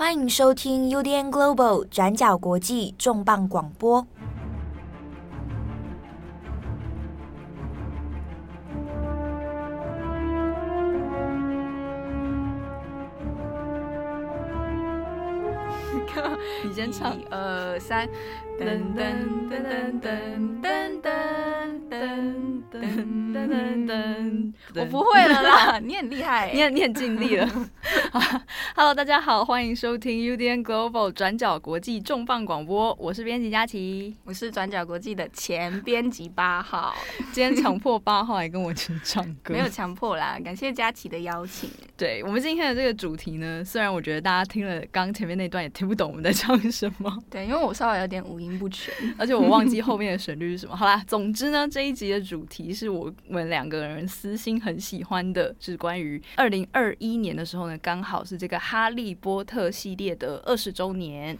欢迎收听 UDN Global 转角国际重磅广播。你先唱，一二三，噔噔噔噔噔噔噔噔噔噔噔，我不会了啦，你很厉害，你很你很尽力了。Hello，大家好，欢迎收听 UDN Global 转角国际重磅广播，我是编辑佳琪，我是转角国际的前编辑八号。今天强迫八号来跟我一起唱歌，没有强迫啦，感谢佳琪的邀请。对，我们今天的这个主题呢，虽然我觉得大家听了刚前面那段也听不懂我们在唱什么，对，因为我稍微有点五音不全，而且我忘记后面的旋律是什么。好啦，总之呢，这一集的主题是我们两个人私心很喜欢的，是关于二零二一年的时候呢，刚好是这个《哈利波特》系列的二十周年。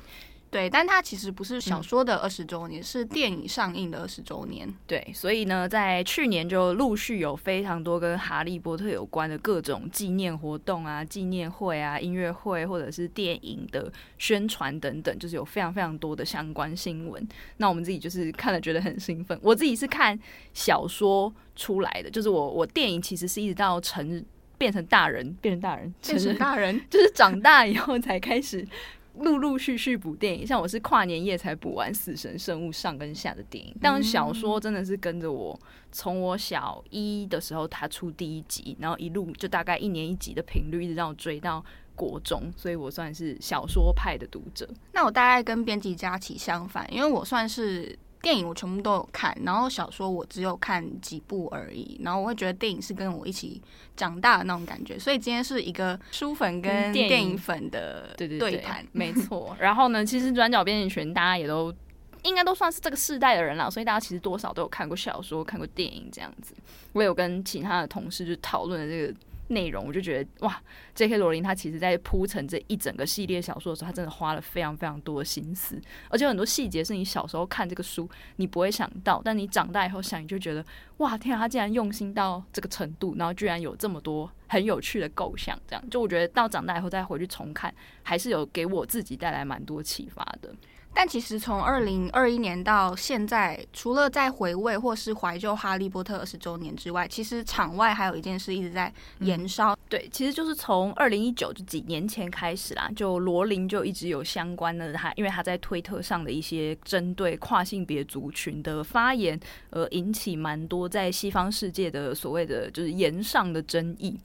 对，但它其实不是小说的二十周年，嗯，是电影上映的二十周年。对，所以呢，在去年就陆续有非常多跟哈利波特有关的各种纪念活动啊、纪念会啊、音乐会，或者是电影的宣传等等，就是有非常非常多的相关新闻。那我们自己就是看了觉得很兴奋。我自己是看小说出来的，就是我我电影其实是一直到成变成大人，变成大人，变成大人，就是长大以后才开始。陆陆续续补电影，像我是跨年夜才补完《死神圣物》上跟下的电影，但小说真的是跟着我从我小一的时候他出第一集，然后一路就大概一年一集的频率，一直让我追到国中，所以我算是小说派的读者。那我大概跟编辑佳琪相反，因为我算是。电影我全部都有看，然后小说我只有看几部而已。然后我会觉得电影是跟我一起长大的那种感觉，所以今天是一个书粉跟电影粉的对对谈，没错。然后呢，其实转角编辑群大家也都应该都算是这个世代的人了，所以大家其实多少都有看过小说、看过电影这样子。我有跟其他的同事就讨论了这个。内容我就觉得哇，J.K. 罗琳他其实在铺陈这一整个系列小说的时候，他真的花了非常非常多的心思，而且很多细节是你小时候看这个书你不会想到，但你长大以后想，你就觉得哇，天啊，他竟然用心到这个程度，然后居然有这么多很有趣的构想，这样就我觉得到长大以后再回去重看，还是有给我自己带来蛮多启发的。但其实从二零二一年到现在，除了在回味或是怀旧《哈利波特》二十周年之外，其实场外还有一件事一直在延烧。对，其实就是从二零一九就几年前开始啦，就罗琳就一直有相关的他，因为他在推特上的一些针对跨性别族群的发言，而引起蛮多在西方世界的所谓的就是言上的争议。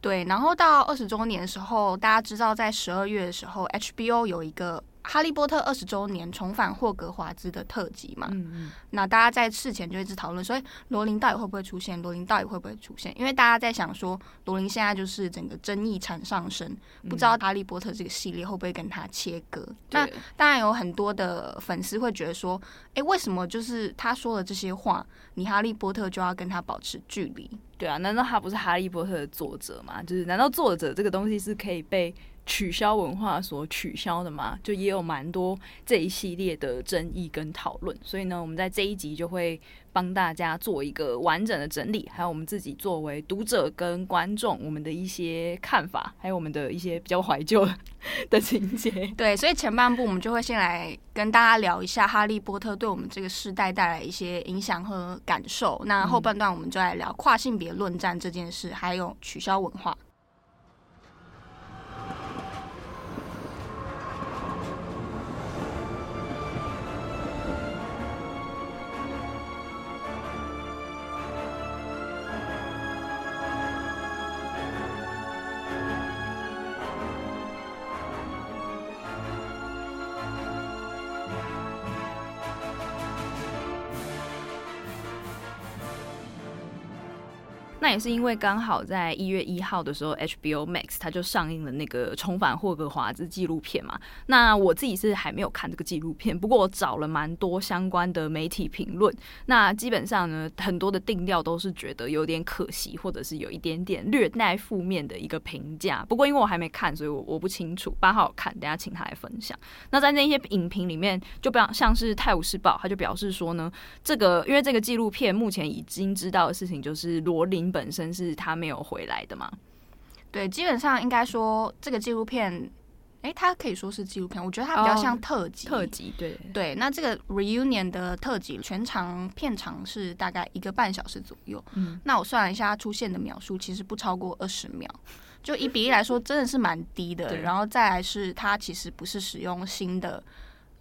对，然后到二十周年的时候，大家知道在十二月的时候，HBO 有一个。哈利波特二十周年重返霍格华兹的特辑嘛，嗯嗯，那大家在事前就一直讨论，所以罗琳到底会不会出现？罗琳到底会不会出现？因为大家在想说，罗琳现在就是整个争议场上升，不知道哈利波特这个系列会不会跟他切割？嗯、那当然有很多的粉丝会觉得说，哎，为什么就是他说了这些话，你哈利波特就要跟他保持距离？对啊，难道他不是哈利波特的作者吗？就是难道作者这个东西是可以被？取消文化所取消的嘛，就也有蛮多这一系列的争议跟讨论，所以呢，我们在这一集就会帮大家做一个完整的整理，还有我们自己作为读者跟观众，我们的一些看法，还有我们的一些比较怀旧的情节。对，所以前半部我们就会先来跟大家聊一下《哈利波特》对我们这个时代带来一些影响和感受，那后半段我们就来聊跨性别论战这件事，还有取消文化。那也是因为刚好在一月一号的时候，HBO Max 它就上映了那个重返霍格华兹纪录片嘛。那我自己是还没有看这个纪录片，不过我找了蛮多相关的媒体评论。那基本上呢，很多的定调都是觉得有点可惜，或者是有一点点略带负面的一个评价。不过因为我还没看，所以我我不清楚。八号看，等下请他来分享。那在那些影评里面，就比较像是《泰晤士报》，他就表示说呢，这个因为这个纪录片目前已经知道的事情就是罗琳。本身是他没有回来的嘛？对，基本上应该说这个纪录片，哎，它可以说是纪录片，我觉得它比较像特辑。特辑，对对。那这个 reunion 的特辑全长片长是大概一个半小时左右。嗯，那我算了一下，它出现的秒数其实不超过二十秒，就以比例来说，真的是蛮低的。然后再来是它其实不是使用新的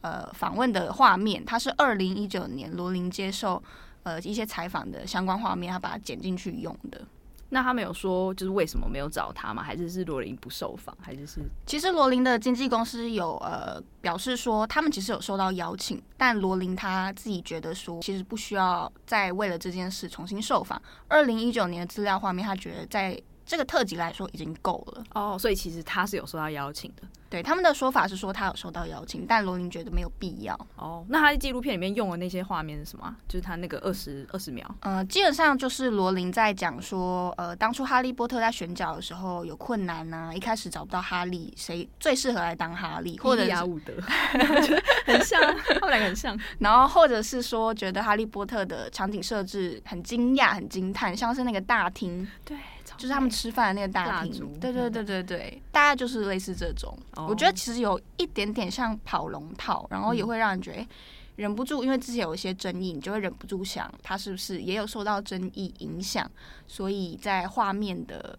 呃访问的画面，它是二零一九年罗琳接受呃一些采访的相关画面，他把它剪进去用的。那他们有说，就是为什么没有找他吗？还是是罗琳不受访？还是是？其实罗琳的经纪公司有呃表示说，他们其实有收到邀请，但罗琳他自己觉得说，其实不需要再为了这件事重新受访。二零一九年的资料画面，他觉得在这个特辑来说已经够了。哦，所以其实他是有收到邀请的。对，他们的说法是说他有收到邀请，但罗琳觉得没有必要。哦，那他在纪录片里面用的那些画面是什么？就是他那个二十二十秒。呃，基本上就是罗琳在讲说，呃，当初哈利波特在选角的时候有困难呐、啊，一开始找不到哈利，谁最适合来当哈利，或者是亚伍德，很像，他们两个很像。然后或者是说，觉得哈利波特的场景设置很惊讶、很惊叹，像是那个大厅，对。就是他们吃饭的那个大厅，对对对对对，大概就是类似这种。我觉得其实有一点点像跑龙套，然后也会让人觉得忍不住，因为之前有一些争议，你就会忍不住想，他是不是也有受到争议影响，所以在画面的。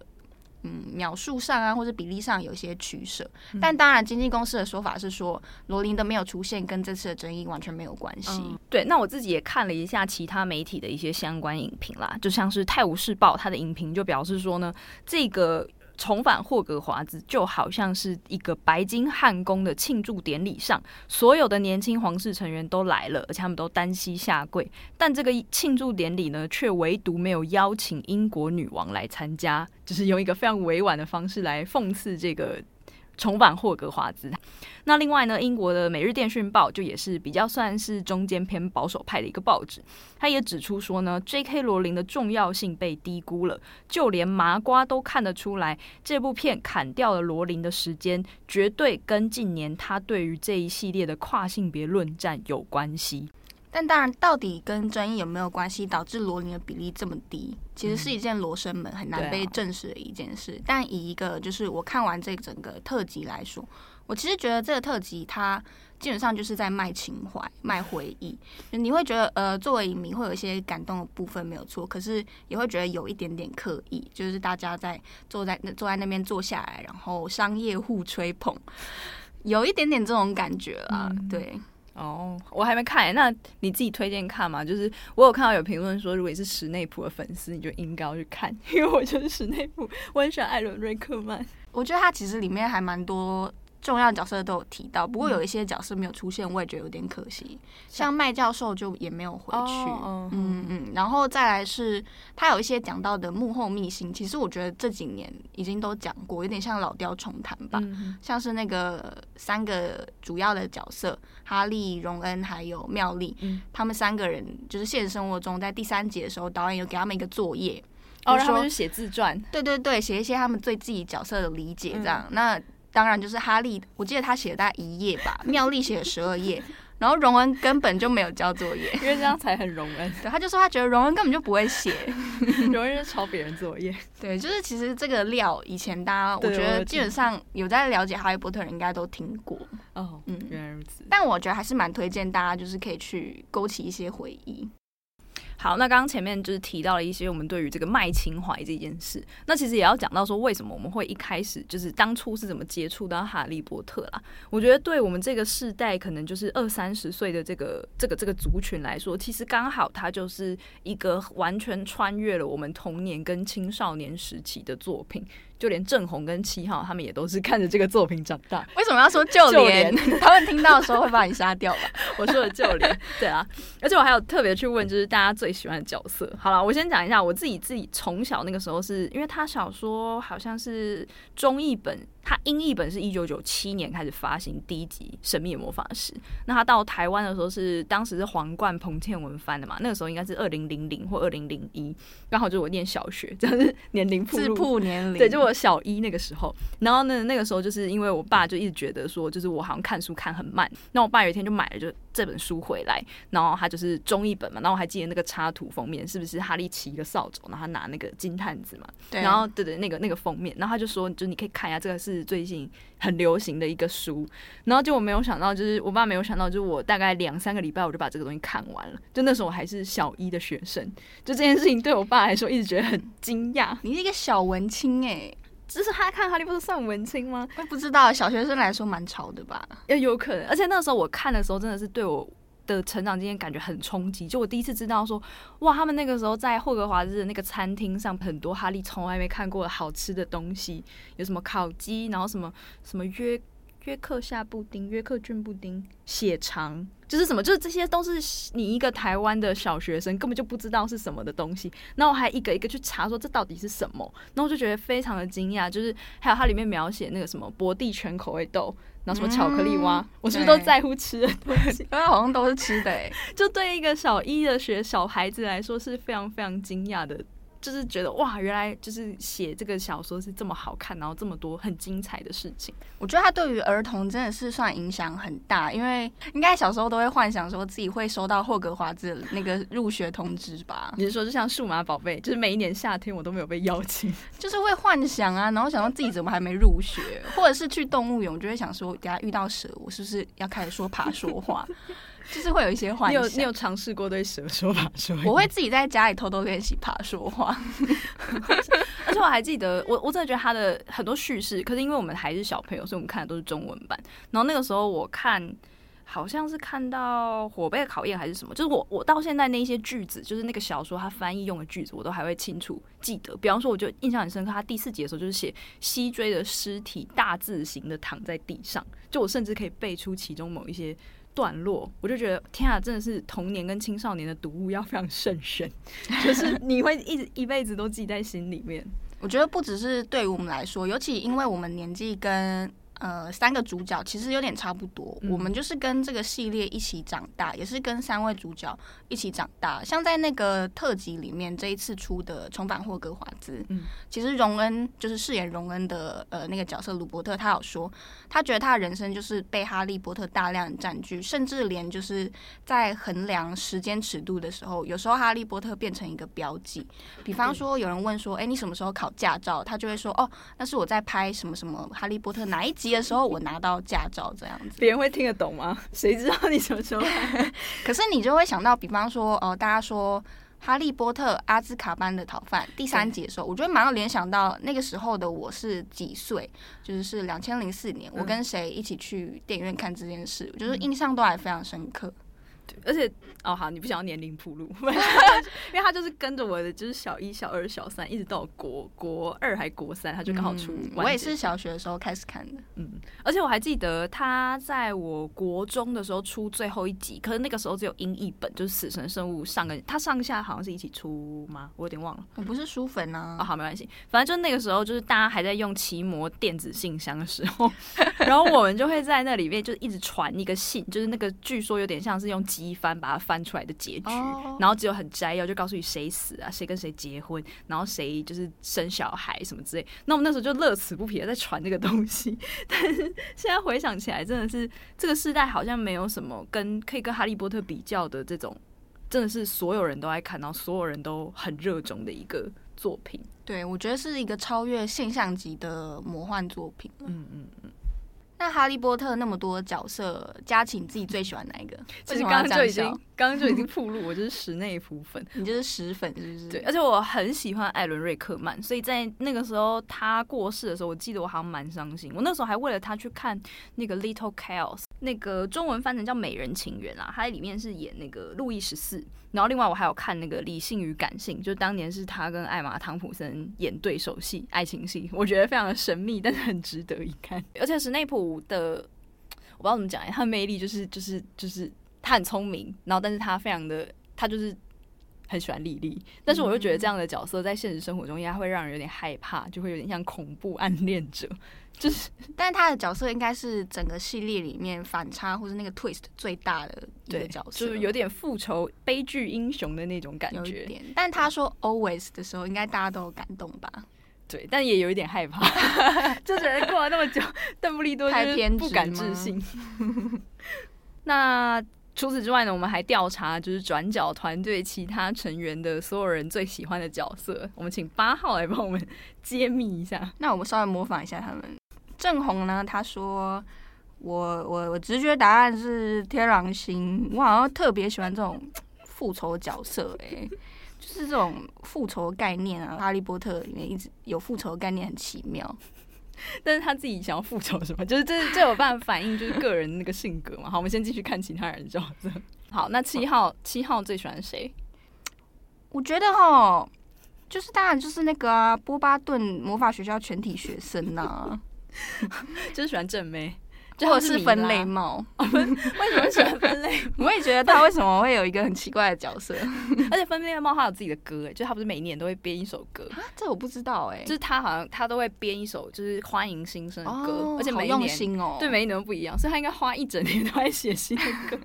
嗯，描述上啊，或者比例上有一些取舍，但当然，经纪公司的说法是说，罗琳的没有出现跟这次的争议完全没有关系。嗯。对，那我自己也看了一下其他媒体的一些相关影评啦，就像是《泰晤士报》它的影评就表示说呢，这个。重返霍格华兹就好像是一个白金汉宫的庆祝典礼上，所有的年轻皇室成员都来了，而且他们都单膝下跪。但这个庆祝典礼呢，却唯独没有邀请英国女王来参加，就是用一个非常委婉的方式来讽刺这个。重返霍格华兹。那另外呢，英国的《每日电讯报》就也是比较算是中间偏保守派的一个报纸，他也指出说呢，J.K. 罗琳的重要性被低估了，就连麻瓜都看得出来，这部片砍掉了罗琳的时间，绝对跟近年他对于这一系列的跨性别论战有关系。但当然，到底跟争议有没有关系，导致罗琳的比例这么低，其实是一件罗生门，很难被证实的一件事。但以一个就是我看完这整个特辑来说，我其实觉得这个特辑它基本上就是在卖情怀、卖回忆。你会觉得呃，作为影迷会有一些感动的部分没有错，可是也会觉得有一点点刻意，就是大家在坐在那坐在那边坐下来，然后商业互吹捧，有一点点这种感觉啦，嗯、对。哦，我还没看欸，那你自己推荐看嘛？就是我有看到有评论说，如果你是史内普的粉丝，你就应该要去看，因为我就是史内普，我很喜欢艾伦瑞克曼。我觉得他其实里面还蛮多。重要角色都有提到，不过有一些角色没有出现，我也觉得有点可惜。像麦教授就也没有回去，嗯嗯。然后再来是他有一些讲到的幕后秘辛，其实我觉得这几年已经都讲过，有点像老调重弹吧。像是那个三个主要的角色，哈利、荣恩还有妙丽，他们三个人就是现实生活中在第三集的时候，导演有给他们一个作业，哦，然后就写自传，对对对，写一些他们对自己角色的理解，这样那。当然，就是哈利，我记得他写了大概一页吧，妙丽写了十二页，然后荣恩根本就没有交作业，因为这样才很荣恩。对，他就说他觉得荣恩根本就不会写，荣恩是抄别人作业。对，就是其实这个料以前大家，我觉得基本上有在了解哈利波特人应该都听过。哦，嗯，原来如此。但我觉得还是蛮推荐大家，就是可以去勾起一些回忆。好，那刚刚前面就是提到了一些我们对于这个卖情怀这件事，那其实也要讲到说，为什么我们会一开始就是当初是怎么接触到哈利波特啦？我觉得对我们这个世代，可能就是二三十岁的这个这个这个族群来说，其实刚好它就是一个完全穿越了我们童年跟青少年时期的作品。就连郑红跟七号他们也都是看着这个作品长大。为什么要说 就连？就连 他们听到的时候会把你杀掉吧？我说的就连，对啊。而且我还有特别去问，就是大家最喜欢的角色。好了，我先讲一下我自己，自己从小那个时候是因为他小说好像是中译本。他英译本是一九九七年开始发行第一集《神秘魔法师》，那他到台湾的时候是当时是皇冠彭倩文翻的嘛？那个时候应该是二零零零或二零零一，刚好就是我念小学，就是年龄自曝年龄，对，就我小一那个时候。然后呢，那个时候就是因为我爸就一直觉得说，就是我好像看书看很慢，那我爸有一天就买了就这本书回来，然后他就是中译本嘛，然后我还记得那个插图封面是不是哈利骑一个扫帚，然后他拿那个金探子嘛？对，然后对对，那个那个封面，然后他就说，就你可以看一下这个是。是最近很流行的一个书。然后就我没有想到，就是我爸没有想到，就是我大概两三个礼拜我就把这个东西看完了。就那时候我还是小一的学生，就这件事情对我爸来说一直觉得很惊讶。你是一个小文青哎、欸，就是他看哈利波特算文青吗？我也不知道，小学生来说蛮潮的吧？也有可能。而且那时候我看的时候，真的是对我。的成长经验感觉很冲击，就我第一次知道说，哇，他们那个时候在霍格华兹的那个餐厅上，很多哈利从来没看过的好吃的东西，有什么烤鸡，然后什么什么约约克夏布丁、约克郡布丁、血肠，就是什么，就是这些都是你一个台湾的小学生根本就不知道是什么的东西，然后我还一个一个去查说这到底是什么，然后我就觉得非常的惊讶，就是还有它里面描写那个什么伯蒂全口味豆。然后什么巧克力蛙，嗯、我是不是都在乎吃的东西？因为好像都是吃的哎，就对一个小一的学小孩子来说是非常非常惊讶的。就是觉得哇，原来就是写这个小说是这么好看，然后这么多很精彩的事情。我觉得他对于儿童真的是算影响很大，因为应该小时候都会幻想说自己会收到霍格华兹那个入学通知吧？你是说就像数码宝贝，就是每一年夏天我都没有被邀请，就是会幻想啊，然后想到自己怎么还没入学，或者是去动物园，我就会想说，等下遇到蛇，我是不是要开始说爬说话？就是会有一些幻想。你有你有尝试过对蛇说爬说？我会自己在家里偷偷练习爬说话。而且我还记得，我我真的觉得他的很多叙事，可是因为我们还是小朋友，所以我们看的都是中文版。然后那个时候我看，好像是看到火杯的考验还是什么，就是我我到现在那一些句子，就是那个小说他翻译用的句子，我都还会清楚记得。比方说，我就印象很深刻，他第四集的时候就是写西追的尸体大字型的躺在地上，就我甚至可以背出其中某一些。段落，我就觉得天啊，真的是童年跟青少年的读物要非常慎选，就是你会一直一辈子都记在心里面。我觉得不只是对于我们来说，尤其因为我们年纪跟。呃，三个主角其实有点差不多，嗯，我们就是跟这个系列一起长大，也是跟三位主角一起长大。像在那个特辑里面，这一次出的《重返霍格华兹》，嗯，其实荣恩就是饰演荣恩的呃那个角色鲁伯特，他有说，他觉得他的人生就是被哈利波特大量占据，甚至连就是在衡量时间尺度的时候，有时候哈利波特变成一个标记。比方说，有人问说，哎，欸，你什么时候考驾照？他就会说，哦，那是我在拍什么什么哈利波特哪一集。的时候，我拿到驾照这样子，别人会听得懂吗？谁知道你什么时候？可是你就会想到，比方说，哦、呃，大家说《哈利波特：阿兹卡班的逃犯》第三集的时候，我觉得马上联想到那个时候的我是几岁，就是是两千零四年，我跟谁一起去电影院看这件事，我觉得印象都还非常深刻。而且哦好，你不想要年龄铺路，因为他就是跟着我的，就是小一、小二、小三，一直到国国二还国三，他就刚好出、嗯。我也是小学的时候开始看的，嗯，而且我还记得他在我国中的时候出最后一集，可是那个时候只有英译本，就是《死神生物》上个他上下好像是一起出吗？我有点忘了。我不是书粉啊。哦好，没关系，反正就那个时候，就是大家还在用奇摩电子信箱的时候，然后我们就会在那里面就一直传一个信，就是那个据说有点像是用机翻把它翻出来的结局，oh. 然后只有很摘要，就告诉你谁死啊，谁跟谁结婚，然后谁就是生小孩什么之类。那我们那时候就乐此不疲的在传这个东西，但是现在回想起来，真的是这个时代好像没有什么跟可以跟哈利波特比较的这种，真的是所有人都爱看到，所有人都很热衷的一个作品。对，我觉得是一个超越现象级的魔幻作品。嗯嗯嗯。那哈利波特那么多角色，佳琪你自己最喜欢哪一个？其实刚刚就已经，刚刚就已经铺路，我就是史内普粉，你就是史粉，是不是？对，而且我很喜欢艾伦瑞克曼，所以在那个时候他过世的时候，我记得我好像蛮伤心。我那时候还为了他去看那个《Little Chaos》，那个中文翻成叫《美人情缘》啊，他在里面是演那个路易十四。然后另外我还有看那个《理性与感性》，就当年是他跟艾玛汤普森演对手戏，爱情戏，我觉得非常的神秘，但是很值得一看。而且史内普的，我不知道怎么讲哎，他的魅力就是就是就是他很聪明，然后但是他非常的他就是很喜欢莉莉，但是我又觉得这样的角色在现实生活中应该会让人有点害怕，就会有点像恐怖暗恋者。就是，但是他的角色应该是整个系列里面反差或是那个 twist 最大的一个角色，就是有点复仇悲剧英雄的那种感觉。有一点，但他说 always 的时候，应该大家都有感动吧？对，但也有一点害怕，就觉得过了那么久，邓布利多太偏执，不敢置信。那。除此之外呢，我们还调查就是转角团队其他成员的所有人最喜欢的角色。我们请八号来帮我们揭秘一下。那我们稍微模仿一下他们。郑红呢，他说我我我直觉答案是天狼星，我好像特别喜欢这种复仇角色哎、欸，就是这种复仇概念啊，哈利波特里面一直有复仇概念，很奇妙。但是他自己想要复仇什么，就是这这有办法反映就是个人那个性格嘛。好，我们先继续看其他人角色。好，那七号七号最喜欢谁？我觉得哈，就是当然就是那个啊，波巴顿魔法学校全体学生呐、啊，就是喜欢正妹。或者是分类帽，为什么喜欢分类？我也觉得他为什么会有一个很奇怪的角色，而且分类帽他有自己的歌，哎，就他不是每年都会编一首歌啊？这我不知道哎，就是他好像他都会编一首就是欢迎新生的歌，而且每一年哦，对每一年都不一样，所以他应该花一整年都在写新的歌。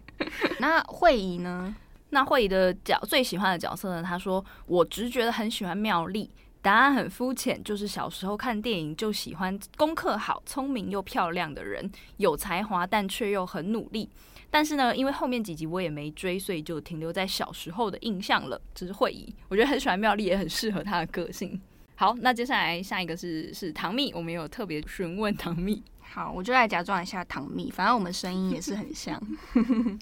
那慧仪呢？那慧仪的角最喜欢的角色呢？他说我直觉得很喜欢妙丽。答案很肤浅，就是小时候看电影就喜欢功课好、聪明又漂亮的人，有才华但却又很努力。但是呢，因为后面几集我也没追，所以就停留在小时候的印象了。这是慧仪，我觉得很喜欢妙丽，也很适合她的个性。好，那接下来下一个是是唐蜜，我们有特别询问唐蜜。好，我就来假装一下唐蜜，反正我们声音也是很像。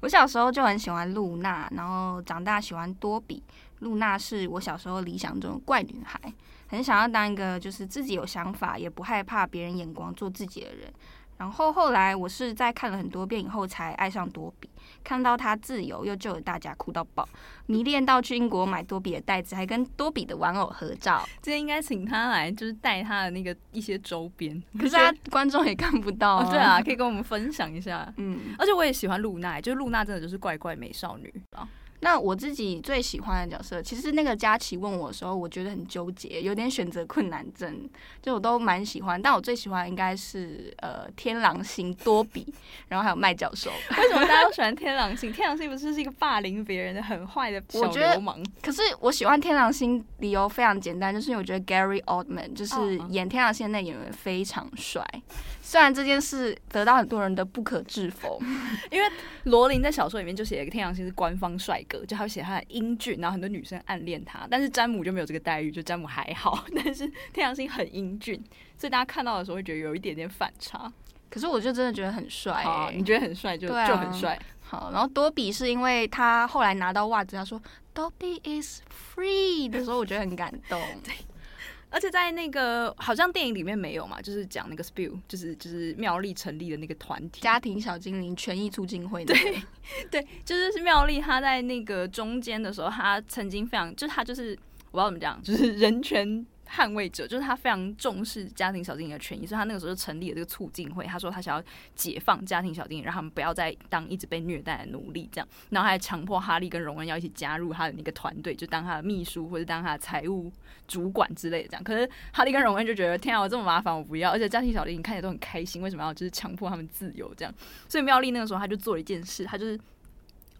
我小时候就很喜欢露娜，然后长大喜欢多比。露娜是我小时候理想中的怪女孩，很想要当一个就是自己有想法，也不害怕别人眼光，做自己的人。然后后来我是在看了很多遍以后才爱上多比，看到他自由又救了大家，哭到爆，迷恋到去英国买多比的袋子，还跟多比的玩偶合照。今天应该请他来，就是带他的那个一些周边，可是他观众也看不到、啊哦。对啊，可以跟我们分享一下。嗯，而且我也喜欢露娜，就是露娜真的就是怪怪美少女啊。那我自己最喜欢的角色，其实那个佳琪问我的时候，我觉得很纠结，有点选择困难症。就我都蛮喜欢，但我最喜欢应该是呃天狼星多比，然后还有麦教授。为什么大家都喜欢天狼星？天狼星不是是一个霸凌别人的很坏的小流氓？可是我喜欢天狼星理由非常简单，就是因为我觉得 Gary Oldman 就是演天狼星的那演员非常帅。虽然这件事得到很多人的不可置否，因为罗琳在小说里面就写了一个天狼星是官方帅哥，就还有写他的英俊，然后很多女生暗恋他。但是詹姆就没有这个待遇，就詹姆还好，但是天狼星很英俊，所以大家看到的时候会觉得有一点点反差。可是我就真的觉得很帅、欸，你觉得很帅就、啊、就很帅。好，然后多比是因为他后来拿到袜子，他说 Dobby is free 的时候，我觉得很感动。对。而且在那个好像电影里面没有嘛，就是讲那个 Spill，就是就是妙丽成立的那个团体——家庭小精灵权益促进会。对，对，就是是妙丽她在那个中间的时候，她曾经非常，就是她就是我不知道怎么讲，就是人权。捍卫者就是他非常重视家庭小精灵的权益，所以他那个时候就成立了这个促进会。他说他想要解放家庭小精灵，让他们不要再当一直被虐待的奴隶这样。然后还强迫哈利跟荣恩要一起加入他的那个团队，就当他的秘书或者当他的财务主管之类的这样。可是哈利跟荣恩就觉得天啊，我这么麻烦，我不要。而且家庭小精灵看起来都很开心，为什么要就是强迫他们自由这样？所以妙丽那个时候他就做了一件事，他就是。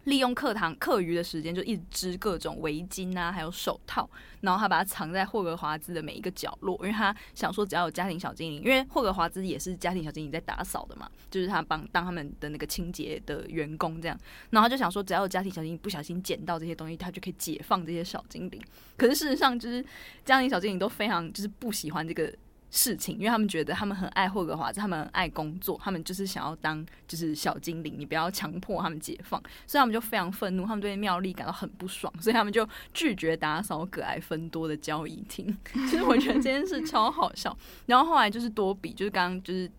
利用课堂课余的时间，就一直织各种围巾啊，还有手套，然后他把它藏在霍格华兹的每一个角落，因为他想说，只要有家庭小精灵，因为霍格华兹也是家庭小精灵在打扫的嘛，就是他帮当他们的那个清洁的员工这样，然后他就想说，只要有家庭小精灵不小心捡到这些东西，他就可以解放这些小精灵。可是事实上，就是家庭小精灵都非常就是不喜欢这个。事情，因为他们觉得他们很爱霍格华兹，他们很爱工作，他们就是想要当就是小精灵，你不要强迫他们解放，所以他们就非常愤怒，他们对妙丽感到很不爽，所以他们就拒绝打扫葛莱芬多的交易厅。其实我觉得这件事超好笑。然后后来就是多比，就是刚刚就是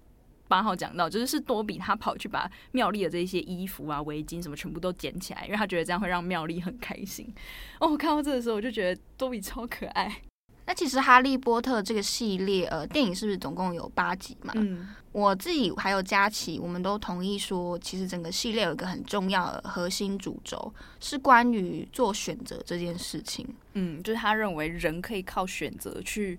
八号讲到，就是是多比他跑去把妙丽的这些衣服啊、围巾什么全部都捡起来，因为他觉得这样会让妙丽很开心。哦，我看到这个时候我就觉得多比超可爱。那其实《哈利波特》这个系列，呃，电影是不是总共有八集嘛？嗯，我自己还有佳琪，我们都同意说，其实整个系列有一个很重要的核心主轴，是关于做选择这件事情。嗯，就是他认为人可以靠选择去。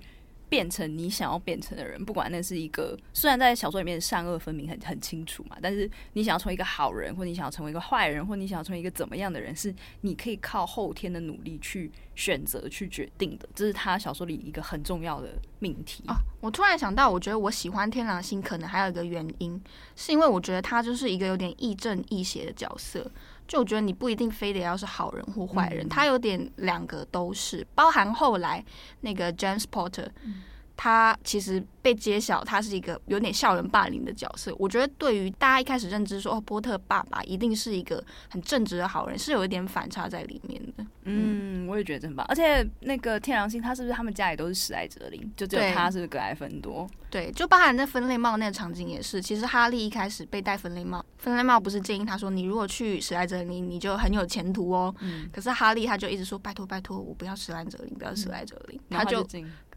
变成你想要变成的人，不管那是一个，虽然在小说里面善恶分明很很清楚嘛，但是你想要成为一个好人，或你想要成为一个坏人，或你想要成为一个怎么样的人，是你可以靠后天的努力去选择去决定的。这是他小说里一个很重要的命题啊。我突然想到，我觉得我喜欢天狼星，可能还有一个原因，是因为我觉得他就是一个有点亦正亦邪的角色。就我觉得你不一定非得要是好人或坏人，嗯，他有点两个都是，包含后来那个 James Potter，嗯，他其实被揭晓，他是一个有点校园霸凌的角色。我觉得对于大家一开始认知说，哦，波特爸爸一定是一个很正直的好人，是有一点反差在里面的。嗯，我也觉得真棒。而且那个天狼星，他是不是他们家里都是史莱哲林？就只有他是格莱芬多？对，就包含在分类帽那个场景也是。其实哈利一开始被戴分类帽，分类帽不是建议他说，你如果去史莱哲林，你就很有前途哦。嗯。可是哈利他就一直说，拜托拜托，我不要史莱哲林，不要史莱哲林。嗯、他就。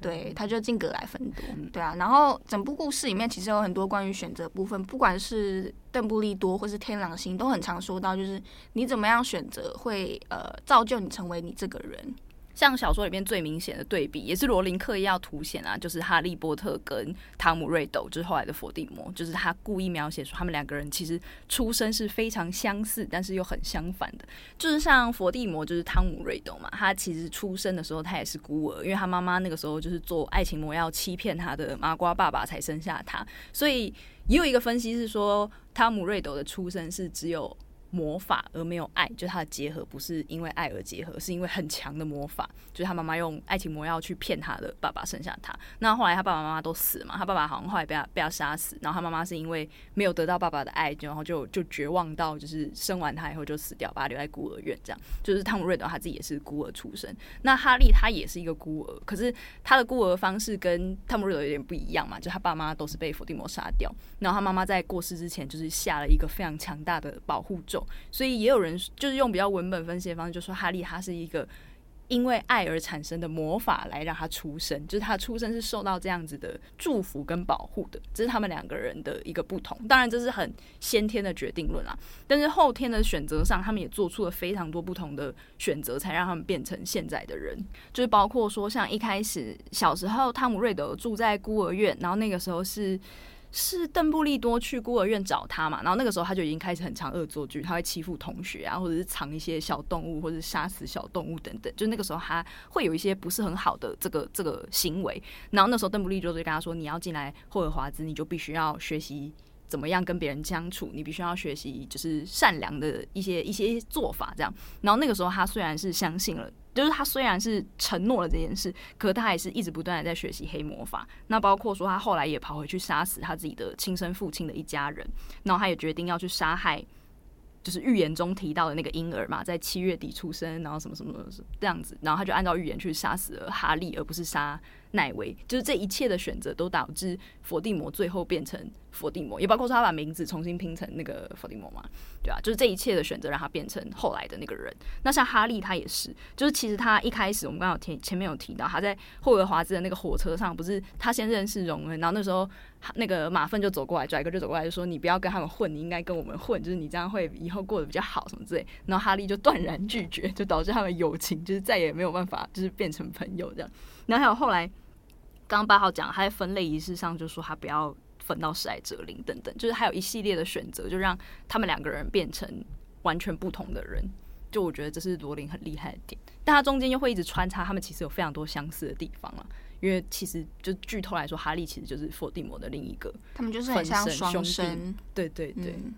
对，他就进格莱芬多，对啊。然后整部故事里面其实有很多关于选择部分，不管是邓布利多或是天狼星，都很常说到，就是你怎么样选择会呃造就你成为你这个人。像小说里面最明显的对比，也是罗琳刻意要凸显啊，就是哈利波特跟汤姆瑞斗，就是后来的佛地魔，就是他故意描写说他们两个人其实出身是非常相似，但是又很相反的。就是像佛地魔，就是汤姆瑞斗嘛，他其实出生的时候他也是孤儿，因为他妈妈那个时候就是做爱情魔药欺骗他的麻瓜爸爸才生下他，所以也有一个分析是说汤姆瑞斗的出生是只有。魔法而没有爱，就是他的结合不是因为爱而结合，是因为很强的魔法。就是他妈妈用爱情魔药去骗他的爸爸生下他。那后来他爸爸妈妈都死嘛，他爸爸好像后来被他被他杀死，然后他妈妈是因为没有得到爸爸的爱，然后就就绝望到就是生完他以后就死掉，把他留在孤儿院。这样就是汤姆瑞德他自己也是孤儿出身。那哈利他也是一个孤儿，可是他的孤儿方式跟汤姆瑞德有点不一样嘛，就他爸妈都是被伏地魔杀掉，然后他妈妈在过世之前就是下了一个非常强大的保护咒。所以也有人就是用比较文本分析的方式，就说哈利他是一个因为爱而产生的魔法来让他出生，就是他出生是受到这样子的祝福跟保护的，这是他们两个人的一个不同。当然这是很先天的决定论啦，但是后天的选择上，他们也做出了非常多不同的选择，才让他们变成现在的人。就是包括说，像一开始小时候，汤姆瑞德住在孤儿院，然后那个时候是。是邓布利多去孤儿院找他嘛，然后那个时候他就已经开始很常恶作剧，他会欺负同学啊，或者是藏一些小动物，或者杀死小动物等等。就那个时候他会有一些不是很好的这个这个行为。然后那时候邓布利多就跟他说：“你要进来霍尔华兹，你就必须要学习怎么样跟别人相处，你必须要学习就是善良的一些一些做法。”这样。然后那个时候他虽然是相信了。就是他虽然是承诺了这件事，可他还是一直不断的在学习黑魔法。那包括说他后来也跑回去杀死他自己的亲生父亲的一家人，然后他也决定要去杀害，就是预言中提到的那个婴儿嘛，在七月底出生，然后什么什么这样子，然后他就按照预言去杀死了哈利，而不是杀奈威。就是这一切的选择都导致佛地魔最后变成。佛地魔也包括说他把名字重新拼成那个佛地魔嘛，对啊，就是这一切的选择让他变成后来的那个人。那像哈利他也是，就是其实他一开始我们刚刚有提前面有提到，他在霍格华兹的那个火车上，不是他先认识荣恩，然后那时候那个马粪就走过来，拽哥就走过来就说：“你不要跟他们混，你应该跟我们混，就是你这样会以后过得比较好什么之类。”然后哈利就断然拒绝，就导致他们友情就是再也没有办法就是变成朋友这样。然后还有后来刚刚八号讲，他在分类仪式上就说他不要。分到史莱哲林等等，就是还有一系列的选择，就让他们两个人变成完全不同的人。就我觉得这是罗琳很厉害的点，但他中间又会一直穿插他们其实有非常多相似的地方了。因为其实就剧透来说，哈利其实就是佛地魔的另一个，他们就是很像双生。对对对。嗯。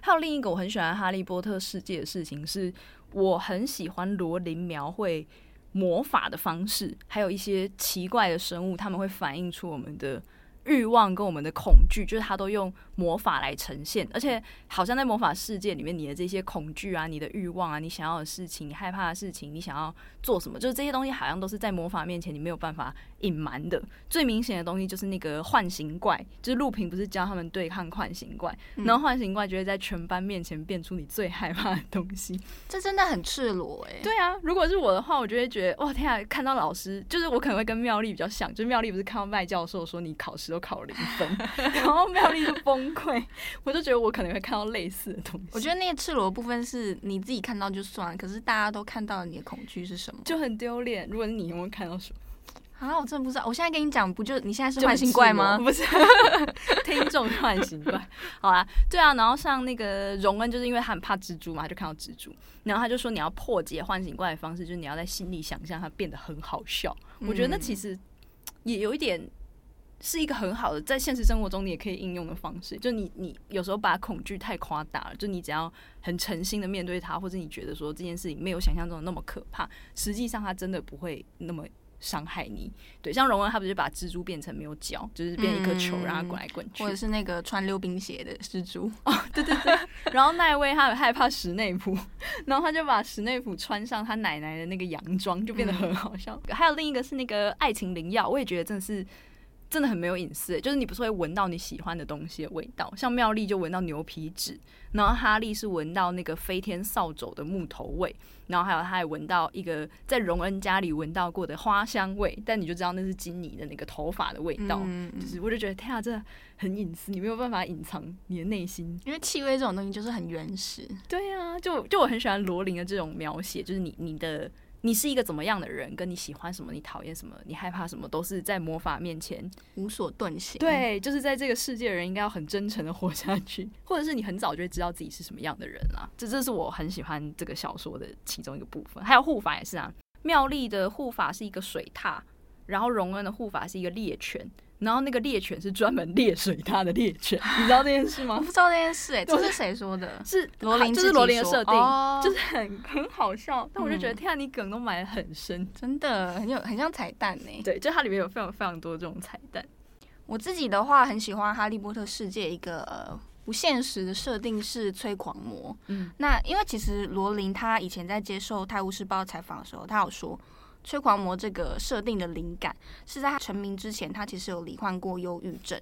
还有另一个我很喜欢哈利波特世界的事情是，我很喜欢罗琳描绘魔法的方式，还有一些奇怪的生物，他们会反映出我们的。欲望跟我们的恐惧，就是他都用魔法来呈现，而且好像在魔法世界里面，你的这些恐惧啊、你的欲望啊、你想要的事情、你害怕的事情、你想要做什么，就是这些东西好像都是在魔法面前你没有办法隐瞒的。最明显的东西就是那个幻形怪，就是陆平不是教他们对抗幻形怪，嗯、然后幻形怪就会在全班面前变出你最害怕的东西。这真的很赤裸哎、欸。对啊，如果是我的话，我就会觉得哇天啊！看到老师，就是我可能会跟妙丽比较像，就是妙丽不是看到麦教授说你考试都考零分，然后妙丽就崩溃。我就觉得我可能会看到类似的东西。我觉得那个赤裸的部分是你自己看到就算了，可是大家都看到了你的恐惧是什么，就很丢脸。如果你，有没有看到什么？啊，我真的不知道。我现在跟你讲，不就你现在是唤醒怪吗？不是，听众唤醒怪。好啦，对啊。然后像那个荣恩，就是因为他很怕蜘蛛嘛，他就看到蜘蛛，然后他就说你要破解唤醒怪的方式，就是你要在心里想象它变得很好笑。嗯。我觉得那其实也有一点。是一个很好的在现实生活中你也可以应用的方式，就你你有时候把恐惧太夸大了，就你只要很诚心的面对它，或者你觉得说这件事情没有想象中的那么可怕，实际上它真的不会那么伤害你。对，像荣恩他不是把蜘蛛变成没有脚，就是变一颗球，让它滚来滚去，或者是那个穿溜冰鞋的蜘蛛。哦，对对对。然后奈威他很害怕史内普，然后他就把史内普穿上他奶奶的那个洋装，就变得很好笑。嗯、还有另一个是那个爱情灵药，我也觉得真的是。真的很没有隐私，就是你不是会闻到你喜欢的东西的味道，像妙丽就闻到牛皮纸，然后哈利是闻到那个飞天扫帚的木头味，然后还有他还闻到一个在荣恩家里闻到过的花香味，但你就知道那是金妮的那个头发的味道，嗯、就是我就觉得天啊，这很隐私，你没有办法隐藏你的内心，因为气味这种东西就是很原始。对啊，就就我很喜欢罗琳的这种描写，就是你你的。你是一个怎么样的人？跟你喜欢什么？你讨厌什么？你害怕什么？都是在魔法面前无所遁形。对，就是在这个世界的人应该要很真诚的活下去，或者是你很早就会知道自己是什么样的人啦。这这是我很喜欢这个小说的其中一个部分。还有护法也是啊，妙丽的护法是一个水獭，然后荣恩的护法是一个猎犬。然后那个猎犬是专门猎水獭的猎犬，你知道这件事吗？我不知道这件事、欸，哎，这是谁说的？是罗琳，这是罗琳的设定，哦、就是很很好笑。但我就觉得，天啊，你梗都埋得很深，真的很有很像彩蛋呢、欸。对，就它里面有非常非常多这种彩蛋。我自己的话，很喜欢《哈利波特》世界一个呃不现实的设定是催狂魔。嗯，那因为其实罗琳她以前在接受《泰晤士报》采访的时候，她有说。催狂魔这个设定的灵感是在他成名之前，他其实有罹患过忧郁症。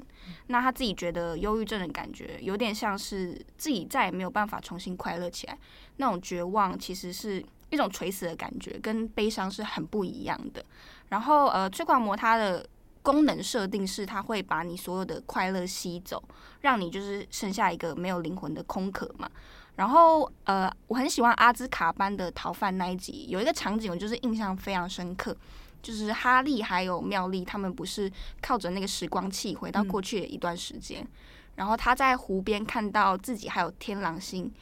那他自己觉得忧郁症的感觉有点像是自己再也没有办法重新快乐起来，那种绝望其实是一种垂死的感觉，跟悲伤是很不一样的。然后，呃，催狂魔它的功能设定是，它会把你所有的快乐吸走，让你就是剩下一个没有灵魂的空壳嘛。然后，呃，我很喜欢阿兹卡班的逃犯那一集，有一个场景我就是印象非常深刻，就是哈利还有妙丽他们不是靠着那个时光器回到过去的一段时间，嗯、然后他在湖边看到自己还有天狼星。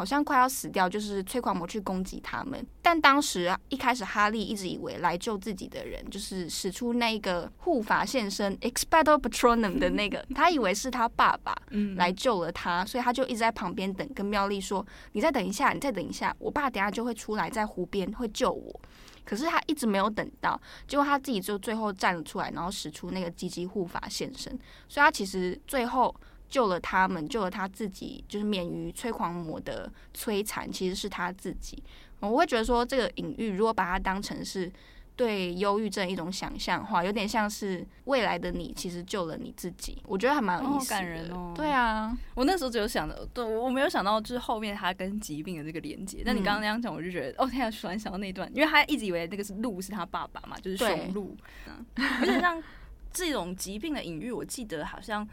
好像快要死掉，就是催狂魔去攻击他们。但当时啊，一开始哈利一直以为来救自己的人就是使出那个护法现身 Expecto Patronum 的那个，他以为是他爸爸来救了他，所以他就一直在旁边等，跟妙丽说：“你再等一下，你再等一下，我爸等下就会出来在湖边会救我。”可是他一直没有等到，结果他自己就最后站了出来，然后使出那个积极护法现身，所以他其实最后。救了他们，救了他自己，就是免于催狂魔的摧残，其实是他自己。我会觉得说，这个隐喻如果把它当成是对忧郁症一种想象的话，有点像是未来的你其实救了你自己。我觉得还蛮有意思的。哦，感人哦。对啊，我那时候只有想的，对，我没有想到就是后面他跟疾病的这个连接。但你刚刚那样讲，我就觉得，嗯、哦，天啊，突然想到那一段，因为他一直以为那个是鹿是他爸爸嘛，就是雄鹿。对嗯，而且像这种疾病的隐喻，我记得好像。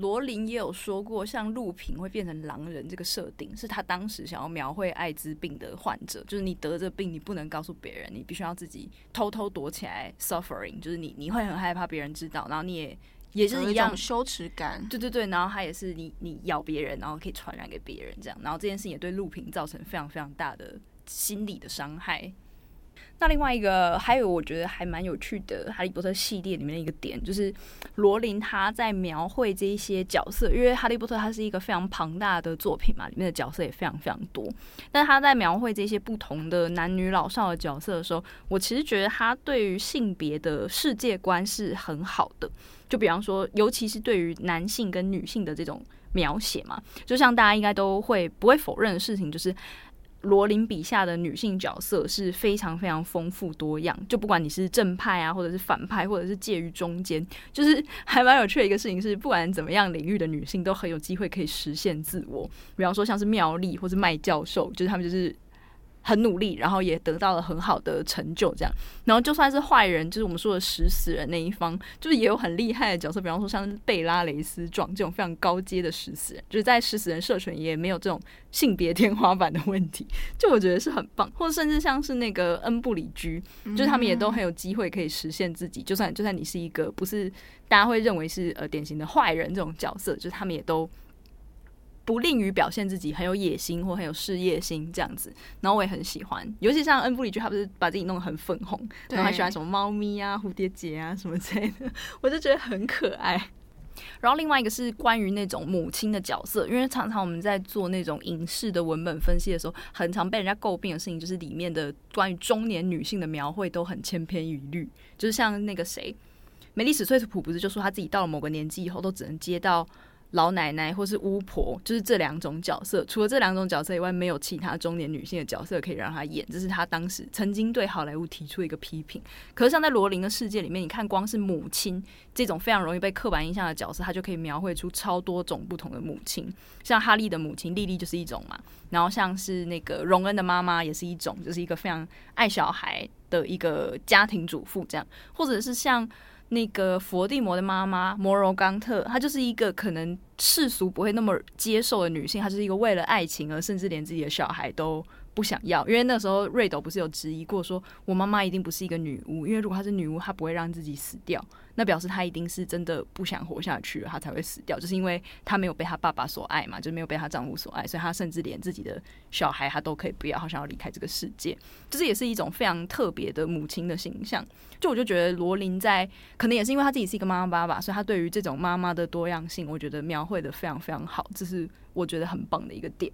罗琳也有说过，像陆平会变成狼人这个设定，是他当时想要描绘艾滋病的患者，就是你得这病，你不能告诉别人，你必须要自己偷偷躲起来，suffering，就是你你会很害怕别人知道，然后你也也是一样羞耻感，对对对，然后他也是你你咬别人，然后可以传染给别人这样，然后这件事情也对陆平造成非常非常大的心理的伤害。那另外一个还有我觉得还蛮有趣的《哈利波特》系列里面的一个点，就是罗琳他在描绘这一些角色，因为《哈利波特》它是一个非常庞大的作品嘛，里面的角色也非常非常多。但他在描绘这些不同的男女老少的角色的时候，我其实觉得他对于性别的世界观是很好的。就比方说，尤其是对于男性跟女性的这种描写嘛，就像大家应该都会不会否认的事情，就是。罗琳笔下的女性角色是非常非常丰富多样，就不管你是正派啊，或者是反派，或者是介于中间，就是还蛮有趣的一个事情是，不管怎么样领域的女性都很有机会可以实现自我。比方说像是妙丽或是麦教授，就是他们就是。很努力，然后也得到了很好的成就，这样。然后就算是坏人，就是我们说的食死人那一方，就是也有很厉害的角色，比方说像贝拉雷斯壮这种非常高阶的食死人，就是在食死人社群也没有这种性别天花板的问题，就我觉得是很棒。或者甚至像是那个恩布里居，就是他们也都很有机会可以实现自己，就算就算你是一个不是大家会认为是呃典型的坏人这种角色，就是他们也都。不吝于表现自己很有野心或很有事业心这样子，然后我也很喜欢，尤其像恩布里居，他不是把自己弄得很粉红，然后还喜欢什么猫咪啊、蝴蝶结啊什么之类的，我就觉得很可爱。然后另外一个是关于那种母亲的角色，因为常常我们在做那种影视的文本分析的时候，很常被人家诟病的事情就是里面的关于中年女性的描绘都很千篇一律，就是像那个谁，梅丽史翠普不是就说她自己到了某个年纪以后都只能接到。老奶奶或是巫婆，就是这两种角色。除了这两种角色以外，没有其他中年女性的角色可以让她演。这是她当时曾经对好莱坞提出一个批评。可是像在罗琳的世界里面，你看，光是母亲这种非常容易被刻板印象的角色，她就可以描绘出超多种不同的母亲。像哈利的母亲莉莉就是一种嘛，然后像是那个荣恩的妈妈也是一种，就是一个非常爱小孩的一个家庭主妇这样，或者是像。那个佛地魔的妈妈摩柔冈特，她就是一个可能世俗不会那么接受的女性，她就是一个为了爱情而甚至连自己的小孩都不想要。因为那时候瑞斗不是有质疑过，说我妈妈一定不是一个女巫，因为如果她是女巫，她不会让自己死掉。那表示她一定是真的不想活下去了，他才会死掉。就是因为她没有被她爸爸所爱嘛，就没有被她丈夫所爱，所以她甚至连自己的小孩她都可以不要，好想要离开这个世界。就是也是一种非常特别的母亲的形象。就我就觉得罗琳在可能也是因为她自己是一个妈妈爸爸，所以她对于这种妈妈的多样性，我觉得描绘得非常非常好。这是我觉得很棒的一个点。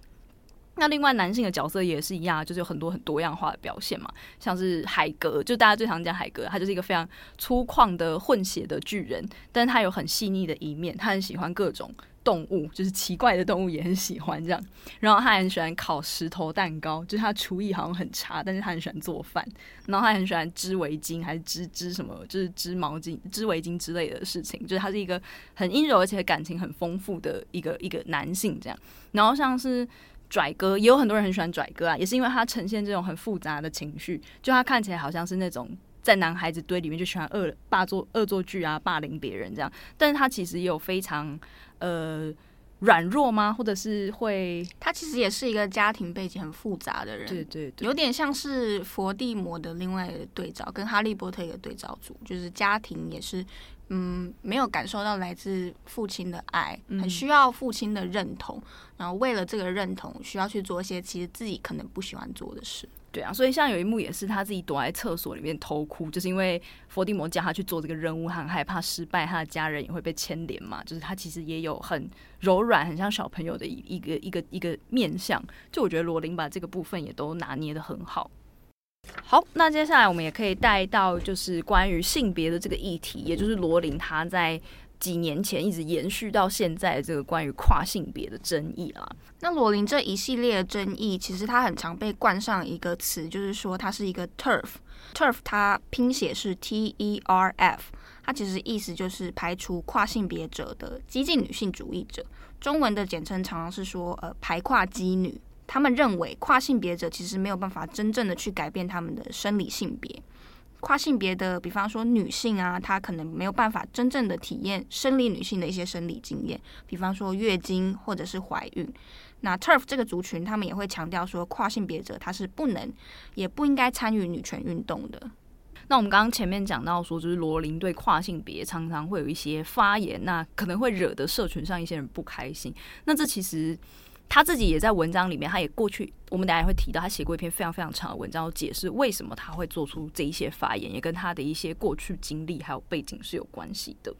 那另外男性的角色也是一样，就是有很多很多样化的表现嘛，像是海格，就大家最常讲海格，他就是一个非常粗犷的混血的巨人，但是他有很细腻的一面，他很喜欢各种动物，就是奇怪的动物也很喜欢这样，然后他很喜欢烤石头蛋糕，就是他厨艺好像很差，但是他很喜欢做饭，然后他很喜欢织围巾，还是织织什么，就是织毛巾、织围巾之类的事情，就是他是一个很阴柔而且感情很丰富的一个一个男性这样，然后像是。拽哥也有很多人很喜欢拽哥啊，也是因为他呈现这种很复杂的情绪，就他看起来好像是那种在男孩子堆里面就喜欢恶霸作恶作剧啊，霸凌别人这样，但是他其实也有非常呃软弱吗？或者是会，他其实也是一个家庭背景很复杂的人，对对对，有点像是佛地魔的另外一个对照，跟哈利波特一个对照组，就是家庭也是。嗯，没有感受到来自父亲的爱，很需要父亲的认同，嗯，然后为了这个认同，需要去做一些其实自己可能不喜欢做的事。对啊，所以像有一幕也是他自己躲在厕所里面偷哭，就是因为佛地魔叫他去做这个任务，他很害怕失败，他的家人也会被牵连嘛。就是他其实也有很柔软、很像小朋友的一一个一个一个面相。就我觉得罗琳把这个部分也都拿捏的很好。好，那接下来我们也可以带到就是关于性别的这个议题，也就是罗琳她在几年前一直延续到现在的这个关于跨性别的争议啦。那罗琳这一系列的争议，其实它很常被冠上一个词，就是说它是一个 TERF，TERF 它拼写是 T E R F，它其实意思就是排除跨性别者的激进女性主义者，中文的简称常常是说呃排跨激女。他们认为跨性别者其实没有办法真正的去改变他们的生理性别。跨性别的，比方说女性啊，她可能没有办法真正的体验生理女性的一些生理经验，比方说月经或者是怀孕。那 TERF 这个族群，他们也会强调说，跨性别者他是不能也不应该参与女权运动的。那我们刚刚前面讲到说，就是罗琳对跨性别常常会有一些发言，那可能会惹得社群上一些人不开心。那这其实。他自己也在文章里面，他也过去，我们等下也会提到，他写过一篇非常非常长的文章，解释为什么他会做出这一些发言，也跟他的一些过去经历还有背景是有关系的。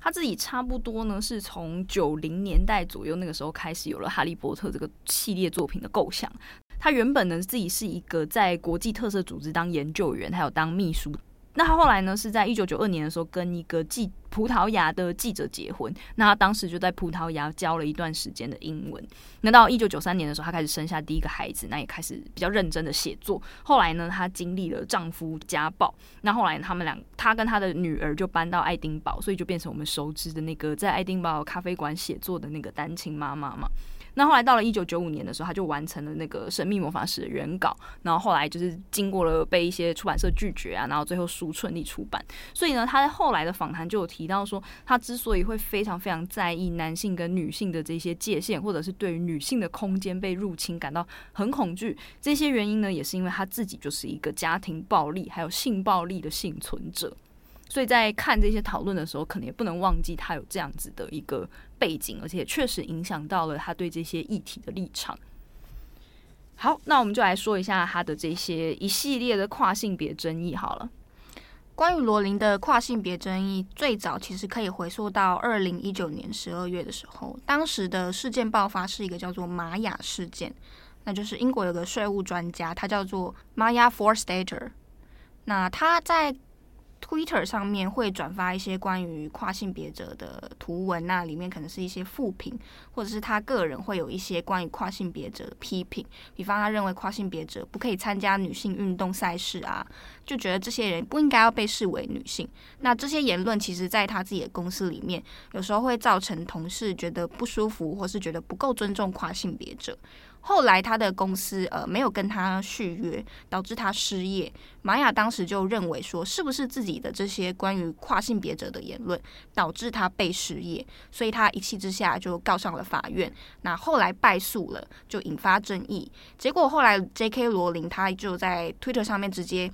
他自己差不多呢，是从九零年代左右那个时候开始有了《哈利波特》这个系列作品的构想。他原本呢，自己是一个在国际特色组织当研究员，还有当秘书。那他后来呢，是在一九九二年的时候跟一个记葡萄牙的记者结婚。那他当时就在葡萄牙教了一段时间的英文。那到一九九三年的时候，他开始生下第一个孩子，那也开始比较认真的写作。后来呢，她经历了丈夫家暴。那后来他们俩，她跟她的女儿就搬到爱丁堡，所以就变成我们熟知的那个在爱丁堡咖啡馆写作的那个单亲妈妈嘛。那后来到了一九九五年的时候，他就完成了那个《神秘魔法使》的原稿。然后后来就是经过了被一些出版社拒绝啊，然后最后书顺利出版。所以呢，他在后来的访谈就有提到说，他之所以会非常非常在意男性跟女性的这些界限，或者是对于女性的空间被入侵感到很恐惧，这些原因呢，也是因为他自己就是一个家庭暴力还有性暴力的幸存者。所以在看这些讨论的时候，可能也不能忘记他有这样子的一个背景，而且确实影响到了他对这些议题的立场。好，那我们就来说一下他的这些一系列的跨性别争议好了。关于罗琳的跨性别争议，最早其实可以回溯到二零一九年十二月的时候，当时的事件爆发是一个叫做玛雅事件，那就是英国有个税务专家，他叫做 Maya Forstater，那他在 Twitter 上面会转发一些关于跨性别者的图文，那里面可能是一些负评，或者是他个人会有一些关于跨性别者的批评，比方他认为跨性别者不可以参加女性运动赛事啊，就觉得这些人不应该要被视为女性。那这些言论其实在他自己的公司里面，有时候会造成同事觉得不舒服，或是觉得不够尊重跨性别者。后来他的公司呃没有跟他续约，导致他失业。玛雅当时就认为说，是不是自己的这些关于跨性别者的言论导致他被失业？所以他一气之下就告上了法院。那后来败诉了，就引发争议。结果后来 J.K. 罗琳他就在 Twitter 上面直接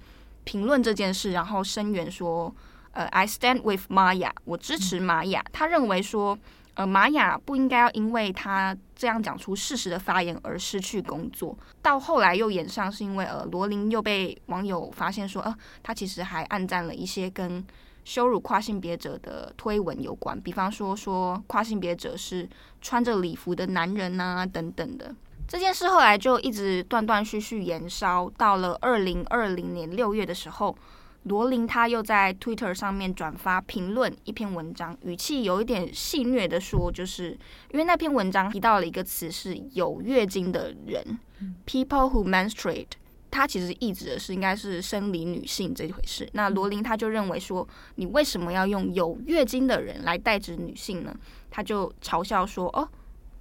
评论这件事，然后声援说：“呃，I stand with Maya，我支持玛雅。”他认为说。呃，玛雅不应该要因为他这样讲出事实的发言而失去工作。到后来又演上是因为呃，罗琳又被网友发现说，呃，他其实还暗赞了一些跟羞辱跨性别者的推文有关，比方说说跨性别者是穿着礼服的男人呐、等等的。这件事后来就一直断断续续延烧，到了二零二零年六月的时候。罗琳他又在 Twitter 上面转发评论一篇文章，语气有一点戏谑的说，就是因为那篇文章提到了一个词是有月经的人，people who menstruate，他其实意指的是应该是生理女性这一回事。那罗琳他就认为说，你为什么要用有月经的人来代指女性呢？他就嘲笑说，哦，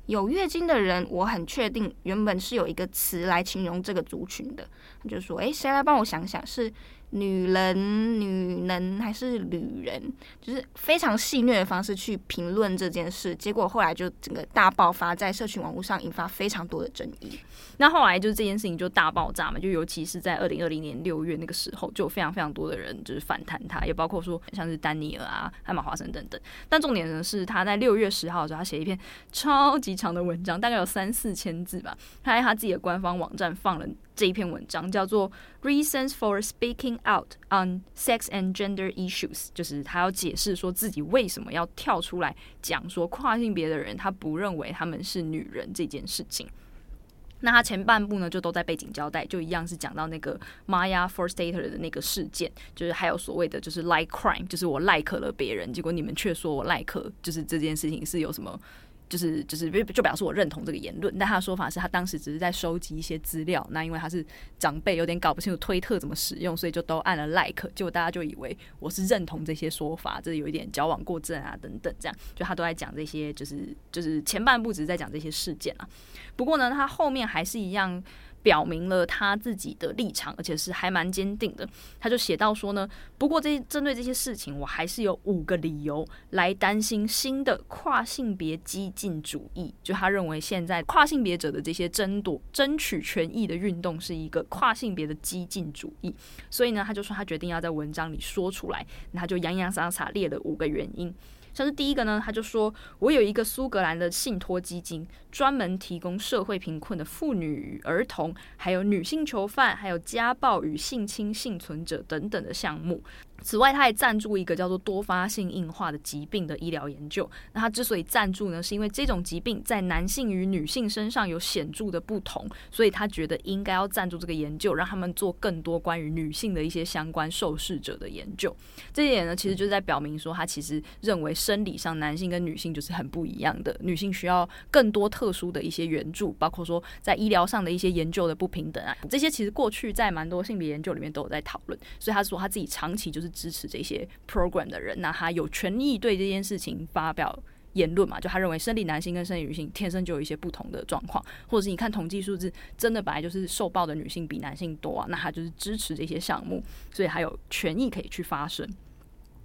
有月经的人，我很确定原本是有一个词来形容这个族群的，就说，诶，谁来帮我想想是。女人、女人还是女人，就是非常戏谑的方式去评论这件事，结果后来就整个大爆发在社群网络上，引发非常多的争议。那后来就是这件事情就大爆炸嘛，就尤其是在二零二零年六月那个时候，就有非常非常多的人就是反弹他，也包括说像是丹尼尔啊、艾玛华森等等。但重点呢是他在六月十号的时候，他写一篇超级长的文章，大概有三四千字吧，他在他自己的官方网站放了。这一篇文章叫做《Reasons for Speaking Out on Sex and Gender Issues》，就是他要解释说自己为什么要跳出来讲说跨性别的人他不认为他们是女人这件事情。那他前半部呢就都在背景交代，就一样是讲到那个 Maya Forstater 的那个事件，就是还有所谓的就是 like crime，就是我 like 了别人，结果你们却说我 like，就是这件事情是有什么？就是就是就表示我认同这个言论，但他的说法是他当时只是在收集一些资料，那因为他是长辈，有点搞不清楚推特怎么使用，所以就都按了 like，结果大家就以为我是认同这些说法，这有一点矫枉过正啊等等，这样就他都在讲这些，就是就是前半部只是在讲这些事件啊，不过呢，他后面还是一样。表明了他自己的立场，而且是还蛮坚定的。他就写到说呢，不过这针对这些事情，我还是有五个理由来担心新的跨性别激进主义。就他认为现在跨性别者的这些争夺、争取权益的运动是一个跨性别的激进主义。所以呢，他就说他决定要在文章里说出来，那他就洋洋洒洒列了五个原因。像是第一个呢，他就说，我有一个苏格兰的信托基金，专门提供社会贫困的妇女与儿童，还有女性囚犯，还有家暴与性侵幸存者等等的项目。此外，他还赞助一个叫做多发性硬化的疾病的医疗研究。那他之所以赞助呢，是因为这种疾病在男性与女性身上有显著的不同，所以他觉得应该要赞助这个研究，让他们做更多关于女性的一些相关受试者的研究。这一点呢，其实就是在表明说，他其实认为生理上男性跟女性就是很不一样的，女性需要更多特殊的一些援助，包括说在医疗上的一些研究的不平等啊，这些其实过去在蛮多性别研究里面都有在讨论。所以他说他自己长期就是。支持这些 program 的人，那他有权利对这件事情发表言论嘛？就他认为生理男性跟生理女性天生就有一些不同的状况，或者是你看统计数字，真的本来就是受暴的女性比男性多啊，那他就是支持这些项目，所以他有权益可以去发声。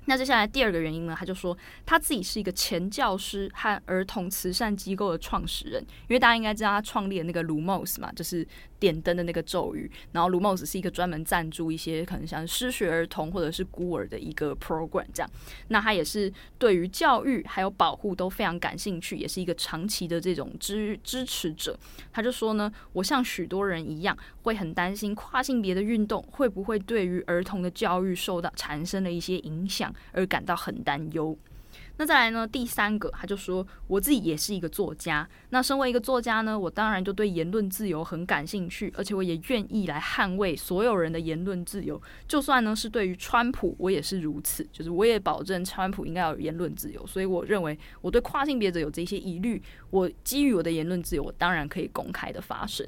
那接下来第二个原因呢，他就说他自己是一个前教师和儿童慈善机构的创始人，因为大家应该知道他创立的那个 Lumos 嘛，就是点灯的那个咒语，然后 Lumos 是一个专门赞助一些可能像失学儿童或者是孤儿的一个 program，这样。那他也是对于教育还有保护都非常感兴趣，也是一个长期的这种支支持者。他就说呢，我像许多人一样，会很担心跨性别的运动会不会对于儿童的教育受到产生了一些影响，而感到很担忧。那再来呢？第三个，他就说，我自己也是一个作家。那身为一个作家呢，我当然就对言论自由很感兴趣，而且我也愿意来捍卫所有人的言论自由。就算呢是对于川普，我也是如此，就是我也保证川普应该要有言论自由。所以我认为，我对跨性别者有这些疑虑，我基于我的言论自由，我当然可以公开的发声。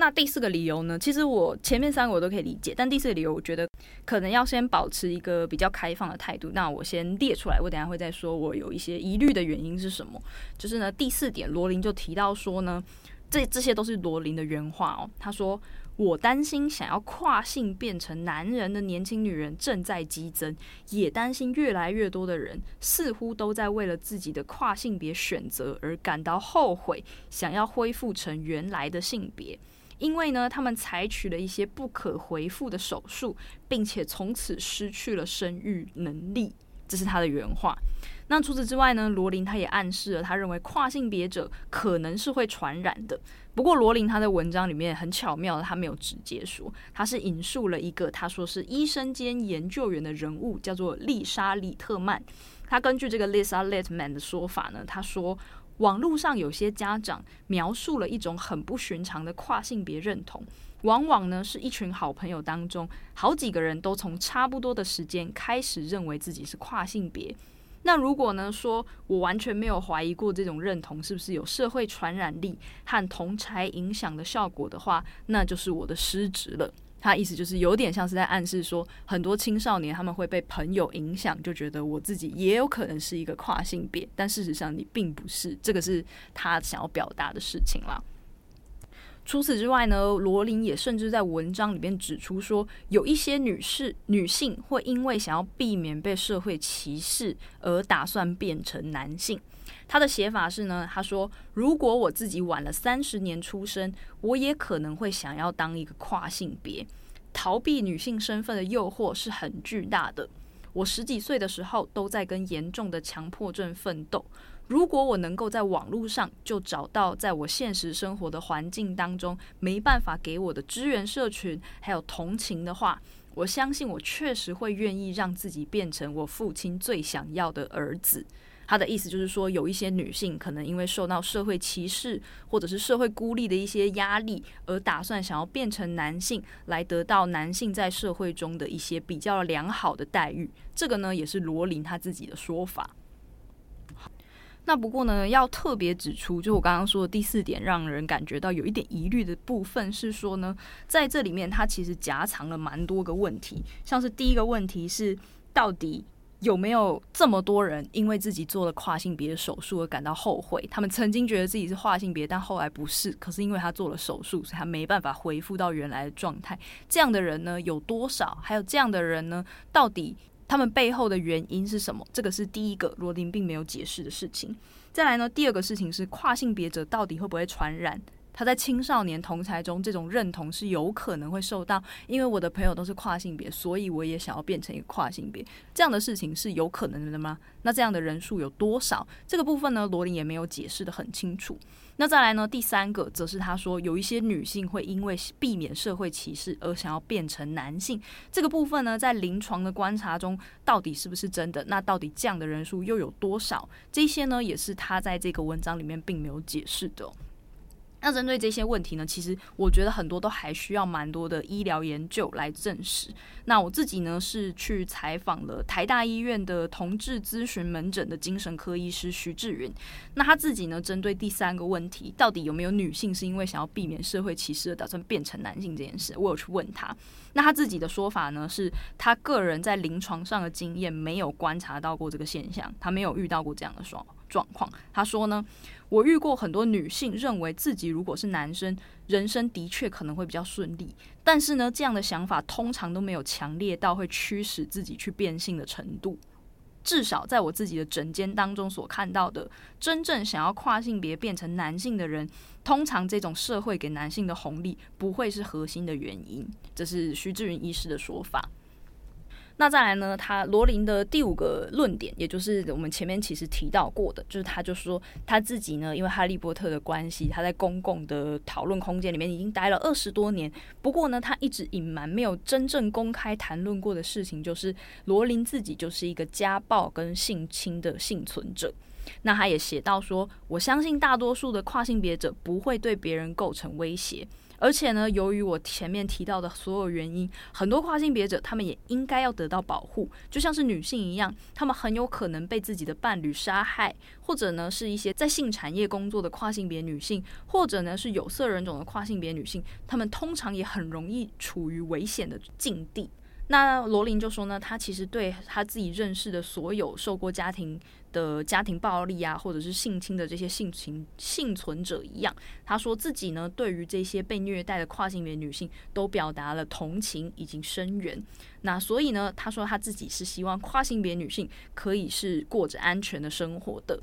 那第四个理由呢？其实我前面三个我都可以理解，但第四个理由我觉得可能要先保持一个比较开放的态度。那我先列出来，我等下会再说我有一些疑虑的原因是什么。就是呢，第四点，罗琳就提到说呢，这这些都是罗琳的原话哦。他说：“我担心想要跨性变成男人的年轻女人正在激增，也担心越来越多的人似乎都在为了自己的跨性别选择而感到后悔，想要恢复成原来的性别。”因为呢，他们采取了一些不可回复的手术，并且从此失去了生育能力，这是他的原话。那除此之外呢，罗琳他也暗示了，他认为跨性别者可能是会传染的。不过罗琳他的文章里面很巧妙的，他没有直接说，他是引述了一个他说是医生兼研究员的人物，叫做丽莎·里特曼。他根据这个 Lisa Letman 的说法呢，他说。网络上有些家长描述了一种很不寻常的跨性别认同，往往呢是一群好朋友当中，好几个人都从差不多的时间开始认为自己是跨性别。那如果呢说我完全没有怀疑过这种认同是不是有社会传染力和同侪影响的效果的话，那就是我的失职了。他意思就是有点像是在暗示说，很多青少年他们会被朋友影响，就觉得我自己也有可能是一个跨性别，但事实上你并不是。这个是他想要表达的事情啦。除此之外呢，罗琳也甚至在文章里面指出说，有一些女士、女性会因为想要避免被社会歧视而打算变成男性。他的写法是呢，他说：“如果我自己晚了三十年出生，我也可能会想要当一个跨性别。逃避女性身份的诱惑是很巨大的。我十几岁的时候都在跟严重的强迫症奋斗。如果我能够在网络上就找到在我现实生活的环境当中没办法给我的支援社群还有同情的话，我相信我确实会愿意让自己变成我父亲最想要的儿子。”他的意思就是说，有一些女性可能因为受到社会歧视或者是社会孤立的一些压力，而打算想要变成男性，来得到男性在社会中的一些比较良好的待遇。这个呢，也是罗琳他自己的说法。那不过呢，要特别指出，就我刚刚说的第四点，让人感觉到有一点疑虑的部分是说呢，在这里面他其实夹藏了蛮多个问题，像是第一个问题是到底。有没有这么多人因为自己做了跨性别手术而感到后悔？他们曾经觉得自己是跨性别，但后来不是。可是因为他做了手术，所以他没办法恢复到原来的状态。这样的人呢，有多少？还有这样的人呢，到底他们背后的原因是什么？这个是第一个罗琳并没有解释的事情。再来呢，第二个事情是跨性别者到底会不会传染？他在青少年同才中，这种认同是有可能会受到，因为我的朋友都是跨性别，所以我也想要变成一个跨性别，这样的事情是有可能的吗？那这样的人数有多少？这个部分呢，罗琳也没有解释得很清楚。那再来呢，第三个则是他说有一些女性会因为避免社会歧视而想要变成男性，这个部分呢，在临床的观察中到底是不是真的？那到底这样的人数又有多少？这些呢，也是他在这个文章里面并没有解释的。那针对这些问题呢，其实我觉得很多都还需要蛮多的医疗研究来证实。那我自己呢是去采访了台大医院的同志咨询门诊的精神科医师徐志云。那他自己呢，针对第三个问题，到底有没有女性是因为想要避免社会歧视而打算变成男性这件事，我有去问他。那他自己的说法呢，是他个人在临床上的经验没有观察到过这个现象，他没有遇到过这样的状状况。他说呢。我遇过很多女性认为自己如果是男生，人生的确可能会比较顺利，但是呢，这样的想法通常都没有强烈到会驱使自己去变性的程度。至少在我自己的诊间当中所看到的，真正想要跨性别变成男性的人，通常这种社会给男性的红利不会是核心的原因。这是徐志云医师的说法。那再来呢？他罗琳的第五个论点，也就是我们前面其实提到过的，就是他就说他自己呢，因为哈利波特的关系，他在公共的讨论空间里面已经待了二十多年。不过呢，他一直隐瞒没有真正公开谈论过的事情，就是罗琳自己就是一个家暴跟性侵的幸存者。那他也写到说，我相信大多数的跨性别者不会对别人构成威胁。而且呢，由于我前面提到的所有原因，很多跨性别者他们也应该要得到保护，就像是女性一样，他们很有可能被自己的伴侣杀害，或者呢是一些在性产业工作的跨性别女性，或者呢是有色人种的跨性别女性，她们通常也很容易处于危险的境地。那罗琳就说呢，他其实对他自己认识的所有受过家庭的家庭暴力啊，或者是性侵的这些性情幸存者一样，他说自己呢，对于这些被虐待的跨性别女性都表达了同情以及声援。那所以呢，他说他自己是希望跨性别女性可以是过着安全的生活的。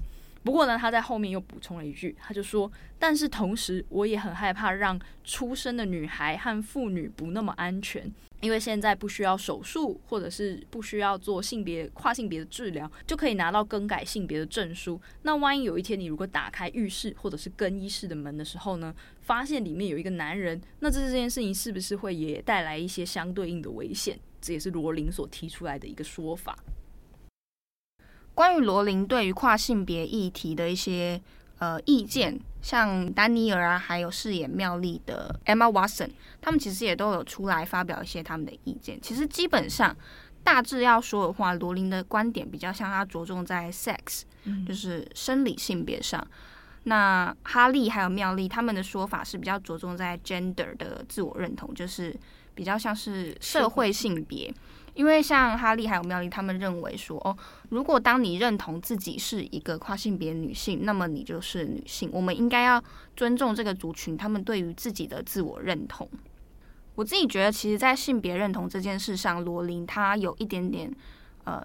不过呢，他在后面又补充了一句，他就说：“但是同时，我也很害怕让出生的女孩和妇女不那么安全，因为现在不需要手术，或者是不需要做性别跨性别的治疗，就可以拿到更改性别的证书。那万一有一天你如果打开浴室或者是更衣室的门的时候呢，发现里面有一个男人，那这这件事情是不是会也带来一些相对应的危险？这也是罗琳所提出来的一个说法。”关于罗琳对于跨性别议题的一些呃意见，像丹尼尔啊，还有饰演妙丽的 Emma Watson，他们其实也都有出来发表一些他们的意见。其实基本上大致要说的话，罗琳的观点比较像他着重在 sex，就是生理性别上。那哈利还有妙丽他们的说法是比较着重在 gender 的自我认同，就是比较像是社会性别。因为像哈利还有妙丽，他们认为说，哦，如果当你认同自己是一个跨性别女性，那么你就是女性。我们应该要尊重这个族群，他们对于自己的自我认同。我自己觉得，其实，在性别认同这件事上，罗琳她有一点点，呃。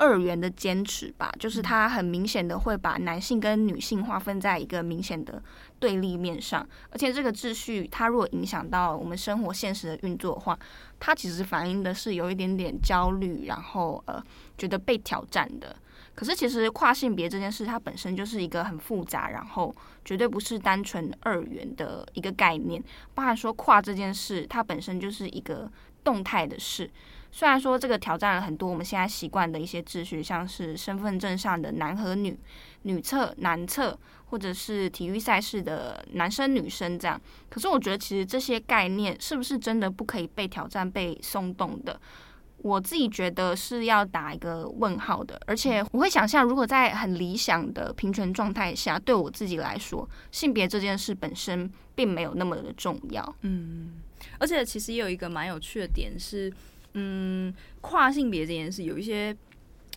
二元的坚持吧，就是他很明显的会把男性跟女性划分在一个明显的对立面上，而且这个秩序，它如果影响到我们生活现实的运作的话，它其实反映的是有一点点焦虑，然后呃觉得被挑战的。可是其实跨性别这件事，它本身就是一个很复杂，然后绝对不是单纯二元的一个概念。包含说跨这件事，它本身就是一个动态的事。虽然说这个挑战了很多我们现在习惯的一些秩序，像是身份证上的男和女、女厕、男厕，或者是体育赛事的男生女生这样。可是我觉得，其实这些概念是不是真的不可以被挑战、被松动的？我自己觉得是要打一个问号的。而且我会想象，如果在很理想的平权状态下，对我自己来说，性别这件事本身并没有那么的重要。嗯，而且其实也有一个蛮有趣的点是。嗯，跨性别这件事有一些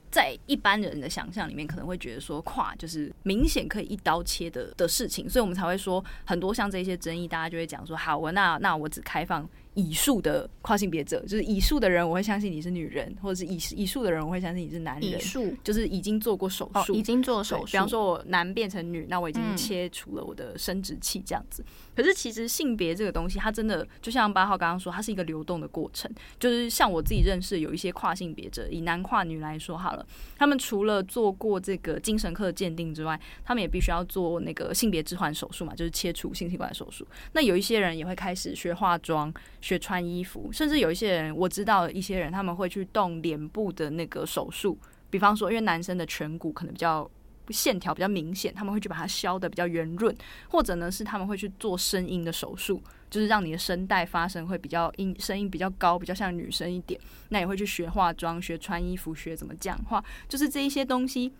在一般人的想象里面，可能会觉得说跨就是明显可以一刀切的的事情，所以我们才会说很多像这些争议，大家就会讲说，好，我那那我只开放。以数的跨性别者，就是以数的人，我会相信你是女人，或者是以以数的人，我会相信你是男人。就是已经做过手术，哦，已经做手术。比方说，我男变成女，那我已经切除了我的生殖器，这样子。嗯。可是其实性别这个东西，它真的就像八号刚刚说，它是一个流动的过程。就是像我自己认识有一些跨性别者，以男跨女来说好了，他们除了做过这个精神科的鉴定之外，他们也必须要做那个性别置换手术嘛，就是切除性器官手术。那有一些人也会开始学化妆，学穿衣服。甚至有一些人，我知道一些人他们会去动脸部的那个手术，比方说，因为男生的颧骨可能比较线条比较明显，他们会去把它削得比较圆润，或者呢是他们会去做声音的手术，就是让你的声带发声会比较音，声音比较高，比较像女生一点。那也会去学化妆、学穿衣服、学怎么讲话，就是这一些东西。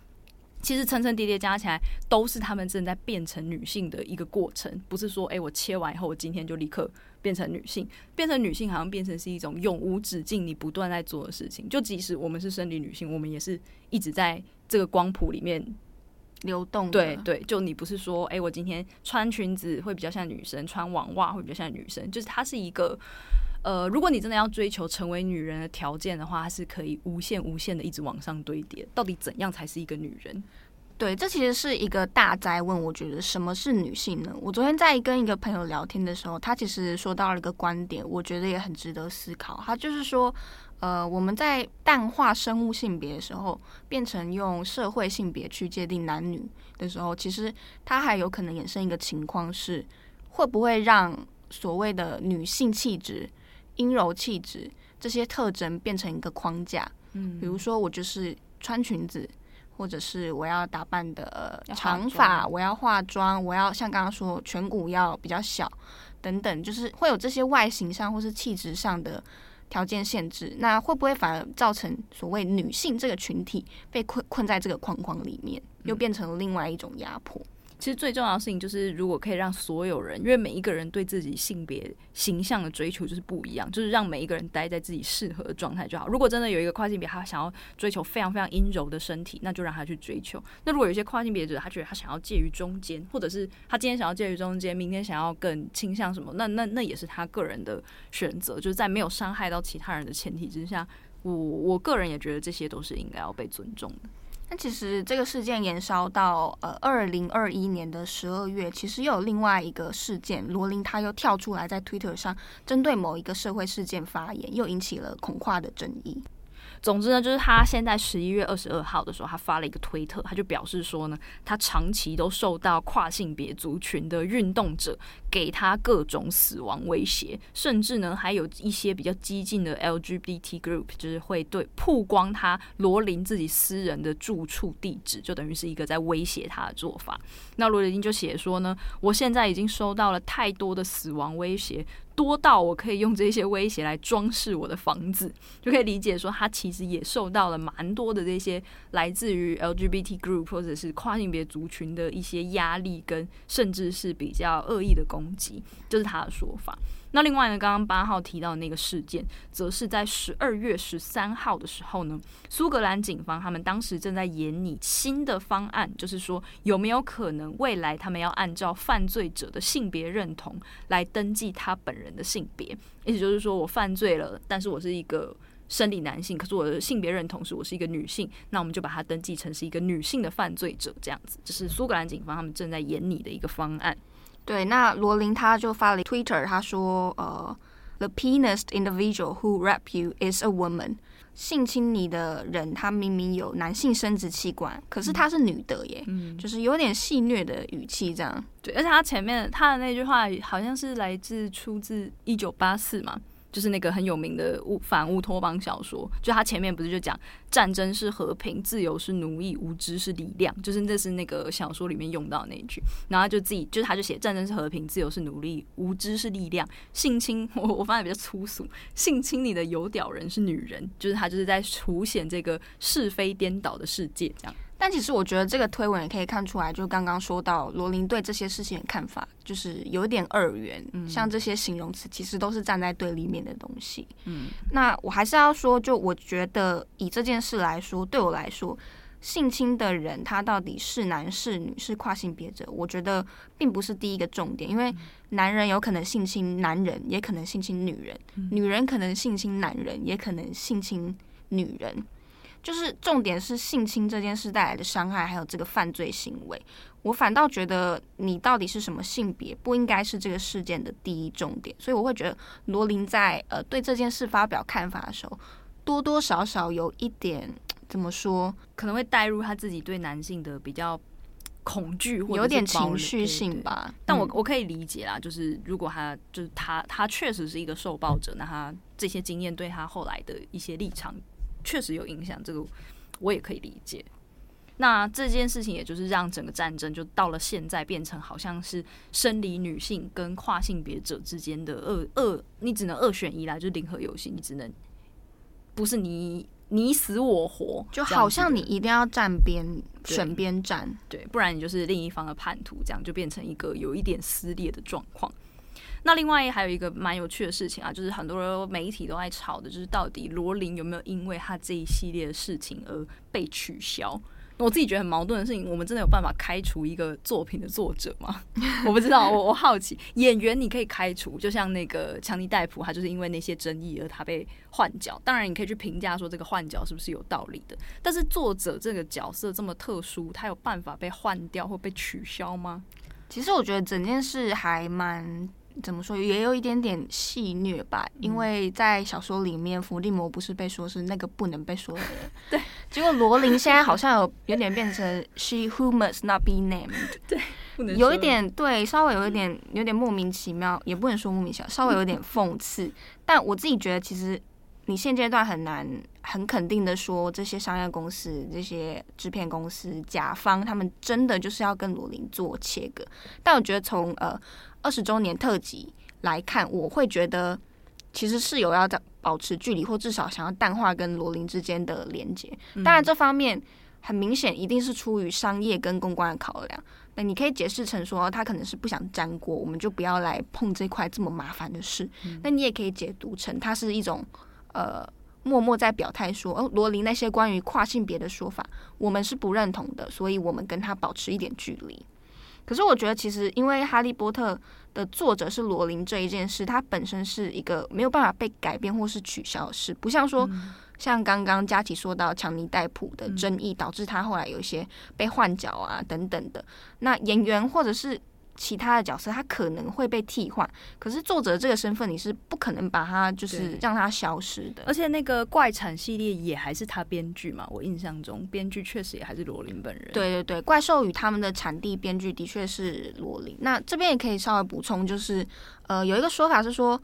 其实层层叠叠加起来，都是他们正在变成女性的一个过程，不是说，哎，我切完以后，我今天就立刻变成女性。变成女性好像变成是一种永无止境、你不断在做的事情。就即使我们是生理女性，我们也是一直在这个光谱里面流动。对对，就你不是说，哎，我今天穿裙子会比较像女生，穿网袜会比较像女生，就是它是一个。呃，如果你真的要追求成为女人的条件的话，它是可以无限无限的一直往上堆叠。到底怎样才是一个女人？对，这其实是一个大哉问。我觉得什么是女性呢？我昨天在跟一个朋友聊天的时候，他其实说到了一个观点，我觉得也很值得思考。他就是说，呃，我们在淡化生物性别的时候，变成用社会性别去界定男女的时候，其实它还有可能衍生一个情况是，会不会让所谓的女性气质、阴柔气质这些特征变成一个框架？嗯，比如说我就是穿裙子。或者是我要打扮的长发，我要化妆，我要像刚刚说颧骨要比较小，等等，就是会有这些外形上或是气质上的条件限制。那会不会反而造成所谓女性这个群体被困困在这个框框里面，又变成另外一种压迫？其实最重要的事情就是，如果可以让所有人，因为每一个人对自己性别形象的追求就是不一样，就是让每一个人待在自己适合的状态就好。如果真的有一个跨性别，他想要追求非常非常阴柔的身体，那就让他去追求。那如果有些跨性别者，他觉得他想要介于中间，或者是他今天想要介于中间，明天想要更倾向什么，那那那也是他个人的选择，就是在没有伤害到其他人的前提之下，我我个人也觉得这些都是应该要被尊重的。那其实这个事件延烧到呃二零二一年的十二月，其实又有另外一个事件，罗琳她又跳出来在 Twitter 上针对某一个社会事件发言，又引起了恐跨的争议。总之呢，就是他现在十一月二十二号的时候，他发了一个推特，他就表示说呢，他长期都受到跨性别族群的运动者给他各种死亡威胁，甚至呢，还有一些比较激进的 LGBT group，就是会对曝光他罗琳自己私人的住处地址，就等于是一个在威胁他的做法。那罗琳就写说呢，我现在已经收到了太多的死亡威胁。多到我可以用这些威胁来装饰我的房子，就可以理解说他其实也受到了蛮多的这些来自于 LGBT group 或者是跨性别族群的一些压力，跟甚至是比较恶意的攻击，这是他的说法。那另外呢，刚刚八号提到的那个事件，则是在十二月十三号的时候呢，苏格兰警方他们当时正在研拟新的方案，就是说有没有可能未来他们要按照犯罪者的性别认同来登记他本人的性别，意思就是说我犯罪了，但是我是一个生理男性，可是我的性别认同是我是一个女性，那我们就把它登记成是一个女性的犯罪者，这样子，这是苏格兰警方他们正在研拟的一个方案。对，那罗琳他就发了 Twitter，他说：“呃，the penis individual who rape you is a woman。性侵你的人，他明明有男性生殖器官，可是他是女的耶，嗯，就是有点戏谑的语气这样。对，而且他前面他的那句话好像是来自出自一九八四嘛。”就是那个很有名的乌反乌托邦小说，就他前面不是就讲战争是和平，自由是奴役，无知是力量，就是这是那个小说里面用到那一句，然后就自己就是他就写战争是和平，自由是奴隶，无知是力量，性侵 我我发现比较粗俗，性侵你的有屌人是女人，就是他就是在凸显这个是非颠倒的世界这样。但其实我觉得这个推文也可以看出来，就刚刚说到罗琳对这些事情的看法，就是有点二元。嗯，像这些形容词，其实都是站在对立面的东西。嗯，那我还是要说，就我觉得以这件事来说，对我来说，性侵的人他到底是男是女是跨性别者，我觉得并不是第一个重点，因为男人有可能性侵男人，也可能性侵女人；女人可能性侵男人，也可能性侵女人。就是重点是性侵这件事带来的伤害，还有这个犯罪行为。我反倒觉得你到底是什么性别，不应该是这个事件的第一重点。所以我会觉得罗琳在呃对这件事发表看法的时候，多多少少有一点怎么说，可能会带入他自己对男性的比较恐惧，或者有点情绪性吧。但我我可以理解啦，就是如果他就是他他确实是一个受暴者，那他这些经验对他后来的一些立场。确实有影响，这个我也可以理解。那这件事情，也就是让整个战争就到了现在，变成好像是生理女性跟跨性别者之间的二二，你只能二选一啦，就是零和游戏，你只能不是你你死我活，就好像你一定要站边选边站，对，不然你就是另一方的叛徒，这样就变成一个有一点撕裂的状况。那另外还有一个蛮有趣的事情啊，就是很多媒体都在吵的，就是到底罗琳有没有因为他这一系列的事情而被取消？我自己觉得很矛盾的事情，我们真的有办法开除一个作品的作者吗？我不知道，我我好奇，演员你可以开除，就像那个强尼戴普，他就是因为那些争议而他被换角。当然，你可以去评价说这个换角是不是有道理的。但是作者这个角色这么特殊，他有办法被换掉或被取消吗？其实我觉得整件事还蛮。怎么说，也有一点点戏虐吧，因为在小说里面，伏地魔不是被说是那个不能被说的人，对。结果罗琳现在好像有有点变成 she who must not be named，对，有一点对，稍微有一点有点莫名其妙，也不能说莫名其妙，稍微有点讽刺。但我自己觉得，其实你现阶段很难很肯定的说，这些商业公司、这些制片公司、甲方，他们真的就是要跟罗琳做切割。但我觉得从呃。二十周年特辑来看，我会觉得其实是有要在保持距离，或至少想要淡化跟罗琳之间的连接。当然，这方面很明显一定是出于商业跟公关的考量。那你可以解释成说，他可能是不想沾锅，我们就不要来碰这块这么麻烦的事。那你也可以解读成，它是一种呃默默在表态说，哦，罗琳那些关于跨性别的说法，我们是不认同的，所以我们跟他保持一点距离。可是我觉得，其实因为《哈利波特》的作者是罗琳这一件事，它本身是一个没有办法被改变或是取消的事，不像说像刚刚佳琪说到强尼戴普的争议，导致他后来有一些被换角啊等等的，那演员或者是。其他的角色他可能会被替换，可是作者这个身份你是不可能把他就是让他消失的。而且那个怪产系列也还是他编剧嘛，我印象中编剧确实也还是罗琳本人。对对对，怪兽与他们的产地编剧的确是罗琳。那这边也可以稍微补充，就是呃有一个说法是说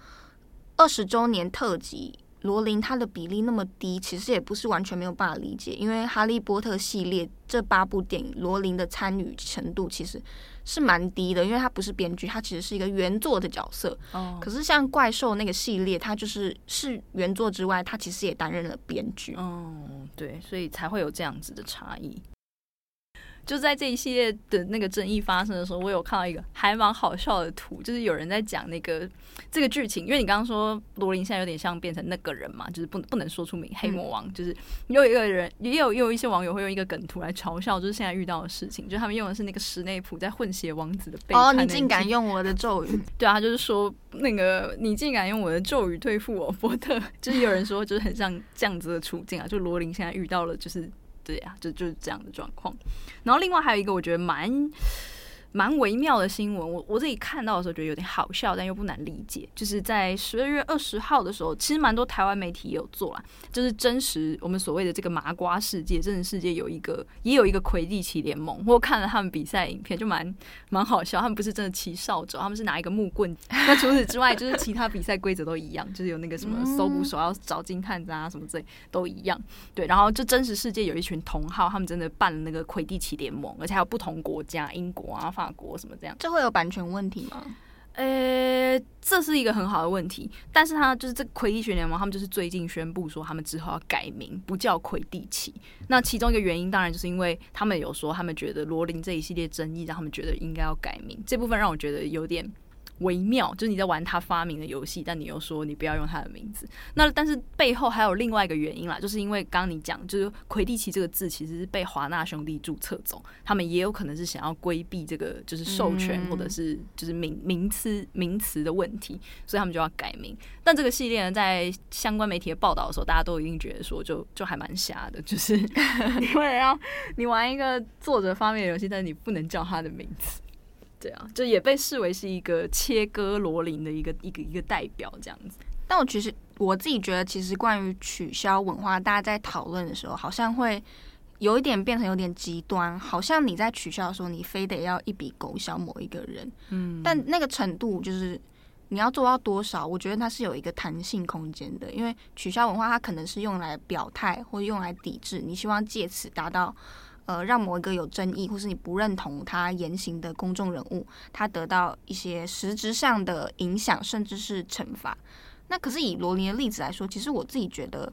二十周年特辑。罗琳她的比例那么低，其实也不是完全没有办法理解，因为《哈利波特》系列这八部电影，罗琳的参与程度其实是蛮低的，因为她不是编剧，她其实是一个原作的角色。哦。可是像怪兽那个系列，她就是是原作之外，她其实也担任了编剧。哦，对，所以才会有这样子的差异。就在这一系列的那个争议发生的时候，我有看到一个还蛮好笑的图，就是有人在讲那个这个剧情，因为你刚刚说罗琳现在有点像变成那个人嘛，就是不不能说出名黑魔王，嗯、就是有一个人也有也有一些网友会用一个梗图来嘲笑，就是现在遇到的事情，就他们用的是那个史内普在混血王子的背哦，你竟敢用我的咒语？对啊，他就是说那个你竟敢用我的咒语对付我，波特，就是有人说就是很像这样子的处境啊，就罗琳现在遇到了就是。对呀、就就是这样的状况。然后另外还有一个我觉得蛮蛮微妙的新闻，我我自己看到的时候觉得有点好笑，但又不难理解。就是在十二月二十号的时候，其实蛮多台湾媒体也有做啦，就是真实我们所谓的这个麻瓜世界，真实世界有一个也有一个魁地奇联盟。我看了他们比赛影片，就蛮蛮好笑。他们不是真的骑扫帚，他们是拿一个木棍。那除此之外，就是其他比赛规则都一样，就是有那个什么搜捕手要找金探子啊什么之类都一样。对，然后就真实世界有一群同好，他们真的办了那个魁地奇联盟，而且还有不同国家，英国啊。法国什么这样，这会有版权问题吗？呃、欸，这是一个很好的问题，但是他就是这魁地奇联盟，他们就是最近宣布说，他们之后要改名，不叫魁地奇。那其中一个原因，当然就是因为他们有说，他们觉得罗琳这一系列争议，让他们觉得应该要改名。这部分让我觉得有点。微妙，就是你在玩他发明的游戏，但你又说你不要用他的名字。那但是背后还有另外一个原因啦，就是因为刚刚你讲，就是魁地奇这个字其实是被华纳兄弟注册走，他们也有可能是想要规避这个就是授权或者是就是名名词名词的问题，所以他们就要改名。但这个系列呢，在相关媒体的报道的时候，大家都一定觉得说就，就就还蛮瞎的，就是 因为要你玩一个作者发明的游戏，但是你不能叫他的名字。对啊，就也被视为是一个切割罗琳的一个一个一个代表这样子。但我其实我自己觉得，其实关于取消文化，大家在讨论的时候，好像会有一点变成有点极端，好像你在取消的时候，你非得要一笔勾销某一个人。嗯，但那个程度就是你要做到多少，我觉得它是有一个弹性空间的。因为取消文化，它可能是用来表态或用来抵制，你希望借此达到。呃，让某一个有争议或是你不认同他言行的公众人物，他得到一些实质上的影响，甚至是惩罚。那可是以罗琳的例子来说，其实我自己觉得，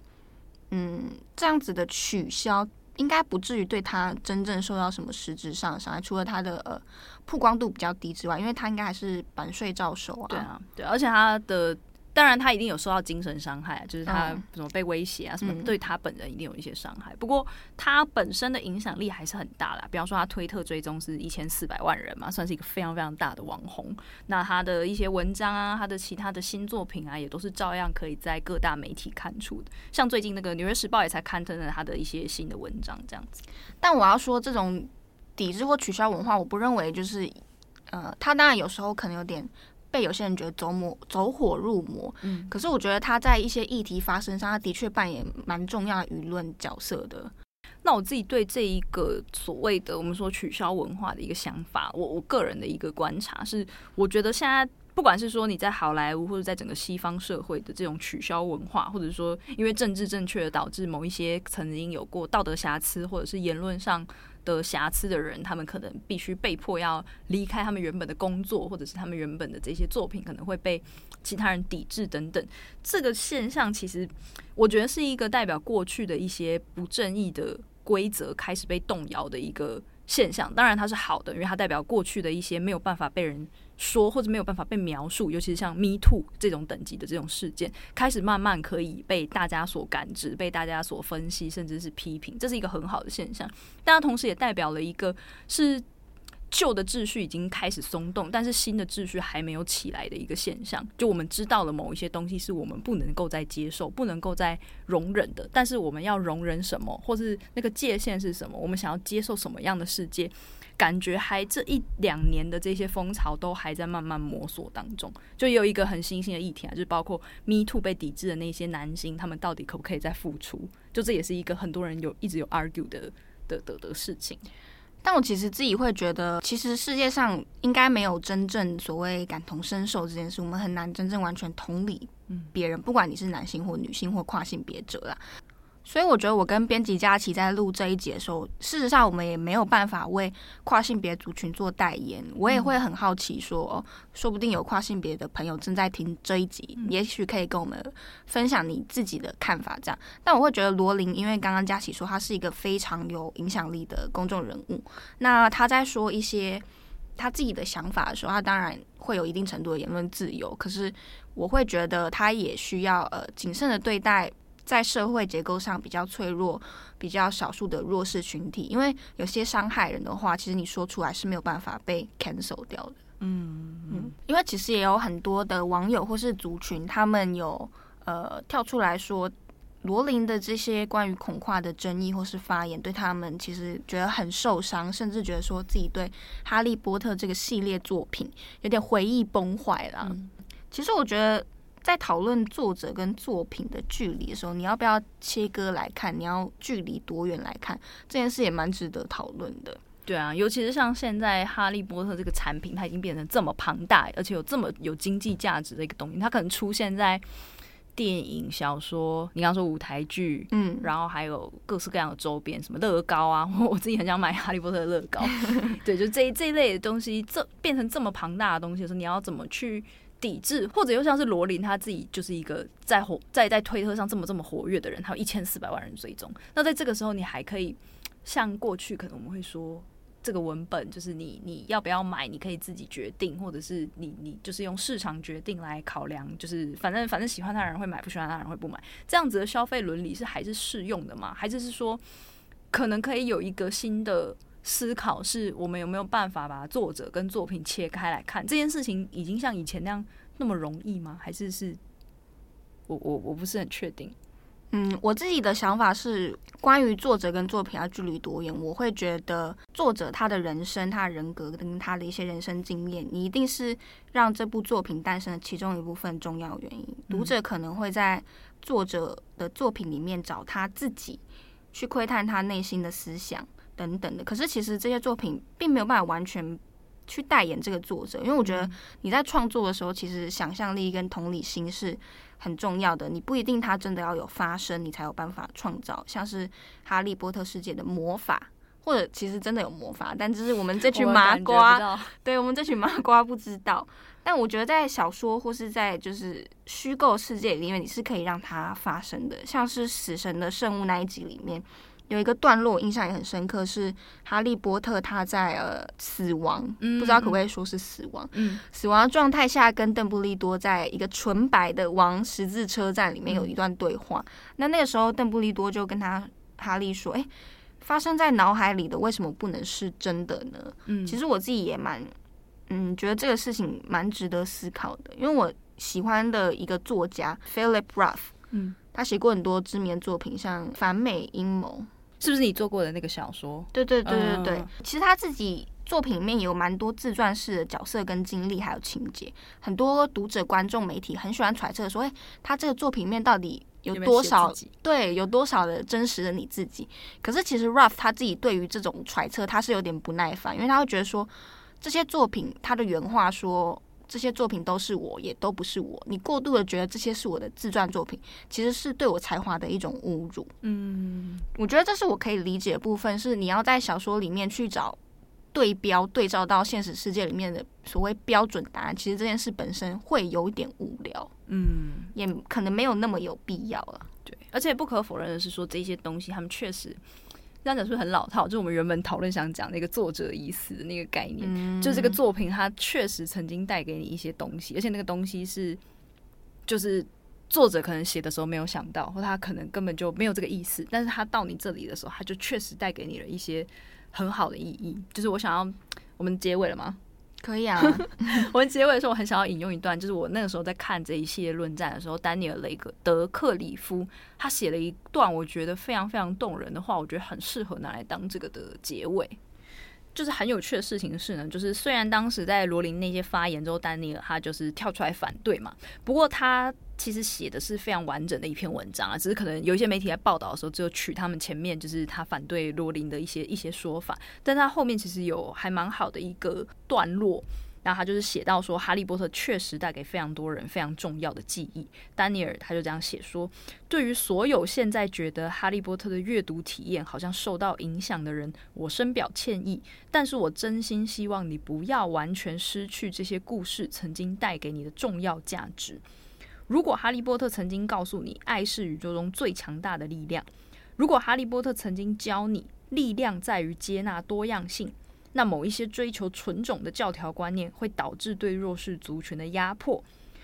嗯，这样子的取消应该不至于对他真正受到什么实质上的伤害，除了他的呃曝光度比较低之外，因为他应该还是版税照收啊。对啊，对，而且他的。当然他一定有受到精神伤害，就是他什么被威胁啊什么，嗯、对他本人一定有一些伤害。不过他本身的影响力还是很大的，比方说他推特追踪是一千四百万人嘛，算是一个非常非常大的网红。那他的一些文章啊，他的其他的新作品啊，也都是照样可以在各大媒体看出的。像最近那个《纽约时报》也才刊登了他的一些新的文章，这样子。但我要说，这种抵制或取消文化，我不认为就是，呃，他当然有时候可能有点被有些人觉得走魔走火入魔，嗯，可是我觉得他在一些议题发生上，他的确扮演蛮重要的舆论角色的。那我自己对这一个所谓的我们说取消文化的一个想法，我我个人的一个观察是，我觉得现在。不管是说你在好莱坞，或者在整个西方社会的这种取消文化，或者说因为政治正确导致某一些曾经有过道德瑕疵或者是言论上的瑕疵的人，他们可能必须被迫要离开他们原本的工作，或者是他们原本的这些作品可能会被其他人抵制等等。这个现象其实我觉得是一个代表过去的一些不正义的规则开始被动摇的一个现象。当然它是好的，因为它代表过去的一些没有办法被人。说或者没有办法被描述，尤其是像 Me Too 这种等级的这种事件，开始慢慢可以被大家所感知、被大家所分析，甚至是批评，这是一个很好的现象。但它同时也代表了一个是旧的秩序已经开始松动，但是新的秩序还没有起来的一个现象。就我们知道了某一些东西是我们不能够再接受、不能够再容忍的，但是我们要容忍什么，或是那个界限是什么？我们想要接受什么样的世界？感觉还这一两年的这些风潮都还在慢慢摸索当中，就有一个很新兴的议题啊，就是包括 Me Too 被抵制的那些男星，他们到底可不可以再复出？就这也是一个很多人有一直有 argue 的的的的事情。但我其实自己会觉得，其实世界上应该没有真正所谓感同身受这件事，我们很难真正完全同理别人，不管你是男性或女性或跨性别者啦。所以我觉得，我跟编辑佳琪在录这一集的时候，事实上我们也没有办法为跨性别族群做代言。我也会很好奇说，说说不定有跨性别的朋友正在听这一集，也许可以跟我们分享你自己的看法。这样，但我会觉得罗琳，因为刚刚佳琪说他是一个非常有影响力的公众人物，那他在说一些他自己的想法的时候，他当然会有一定程度的言论自由。可是我会觉得他也需要呃谨慎的对待。在社会结构上比较脆弱、比较少数的弱势群体，因为有些伤害人的话，其实你说出来是没有办法被 cancel 掉的。嗯嗯，因为其实也有很多的网友或是族群，他们有呃跳出来说，罗琳的这些关于恐跨的争议或是发言，对他们其实觉得很受伤，甚至觉得说自己对《哈利波特》这个系列作品有点回忆崩坏了。嗯、其实我觉得。在讨论作者跟作品的距离的时候，你要不要切割来看？你要距离多远来看？这件事也蛮值得讨论的。对啊，尤其是像现在《哈利波特》这个产品，它已经变成这么庞大，而且有这么有经济价值的一个东西，它可能出现在电影、小说，你刚刚说舞台剧，嗯，然后还有各式各样的周边，什么乐高啊，我自己很想买《哈利波特》的乐高。对，就这一这一类的东西，这变成这么庞大的东西的时候，你要怎么去？抵制，或者又像是罗琳他自己就是一个在活在在推特上这么这么活跃的人，他有一千四百万人追踪。那在这个时候，你还可以像过去可能我们会说，这个文本就是你你要不要买，你可以自己决定，或者是你你就是用市场决定来考量，就是反正反正喜欢他的人会买，不喜欢他的人会不买。这样子的消费伦理是还是适用的吗？还是是说可能可以有一个新的？思考是我们有没有办法把作者跟作品切开来看这件事情，已经像以前那样那么容易吗？还是是我我我不是很确定。嗯，我自己的想法是，关于作者跟作品要距离多远，我会觉得作者他的人生、他的人格跟他的一些人生经验，你一定是让这部作品诞生的其中一部分重要原因。读者可能会在作者的作品里面找他自己，去窥探他内心的思想。等等的，可是其实这些作品并没有办法完全去代言这个作者，因为我觉得你在创作的时候，其实想象力跟同理心是很重要的。你不一定它真的要有发生，你才有办法创造。像是哈利波特世界的魔法，或者其实真的有魔法，但只是我们这群麻瓜，我对我们这群麻瓜不知道。但我觉得在小说或是在就是虚构世界里面，你是可以让它发生的。像是死神的圣物那一集里面。有一个段落印象也很深刻，是哈利波特他在呃死亡，嗯、不知道可不可以说是死亡，嗯、死亡的状态下跟邓布利多在一个纯白的王十字车站里面有一段对话。嗯、那那个时候邓布利多就跟他哈利说：“哎、欸，发生在脑海里的为什么不能是真的呢？”嗯，其实我自己也蛮嗯觉得这个事情蛮值得思考的，因为我喜欢的一个作家 Philip Roth，嗯，他写过很多知名作品，像《反美阴谋》。是不是你做过的那个小说？对对对对对，其实他自己作品里面有蛮多自传式的角色跟经历，还有情节。很多读者、观众、媒体很喜欢揣测说，哎，他这个作品里面到底有多少有有对，有多少的真实的你自己？可是其实 Ruff 他自己对于这种揣测，他是有点不耐烦，因为他会觉得说，这些作品他的原话说。这些作品都是我，也都不是我。你过度的觉得这些是我的自传作品，其实是对我才华的一种侮辱。嗯，我觉得这是我可以理解的部分，是你要在小说里面去找对标，对照到现实世界里面的所谓标准答案。其实这件事本身会有一点无聊，嗯，也可能没有那么有必要了。对，而且不可否认的是，说这些东西他们确实。这样讲是不是很老套？就是我们原本讨论想讲那个作者已死的那个概念，嗯、就这个作品它确实曾经带给你一些东西，而且那个东西是，就是作者可能写的时候没有想到，或他可能根本就没有这个意思，但是他到你这里的时候，他就确实带给你了一些很好的意义。就是我想要，我们结尾了吗？可以啊，我们结尾的时候，我很想要引用一段，就是我那个时候在看这一系列论战的时候，丹尼尔雷格德克里夫他写了一段我觉得非常非常动人的话，我觉得很适合拿来当这个的结尾。就是很有趣的事情是呢，就是虽然当时在罗琳那些发言之后，丹尼尔他就是跳出来反对嘛，不过他。其实写的是非常完整的一篇文章啊，只是可能有一些媒体在报道的时候，只有取他们前面就是他反对罗琳的一些一些说法，但他后面其实有还蛮好的一个段落，然后他就是写到说，哈利波特确实带给非常多人非常重要的记忆。丹尼尔他就这样写说，对于所有现在觉得哈利波特的阅读体验好像受到影响的人，我深表歉意，但是我真心希望你不要完全失去这些故事曾经带给你的重要价值。如果哈利波特曾经告诉你，爱是宇宙中最强大的力量；如果哈利波特曾经教你，力量在于接纳多样性，那某一些追求纯种的教条观念会导致对弱势族群的压迫；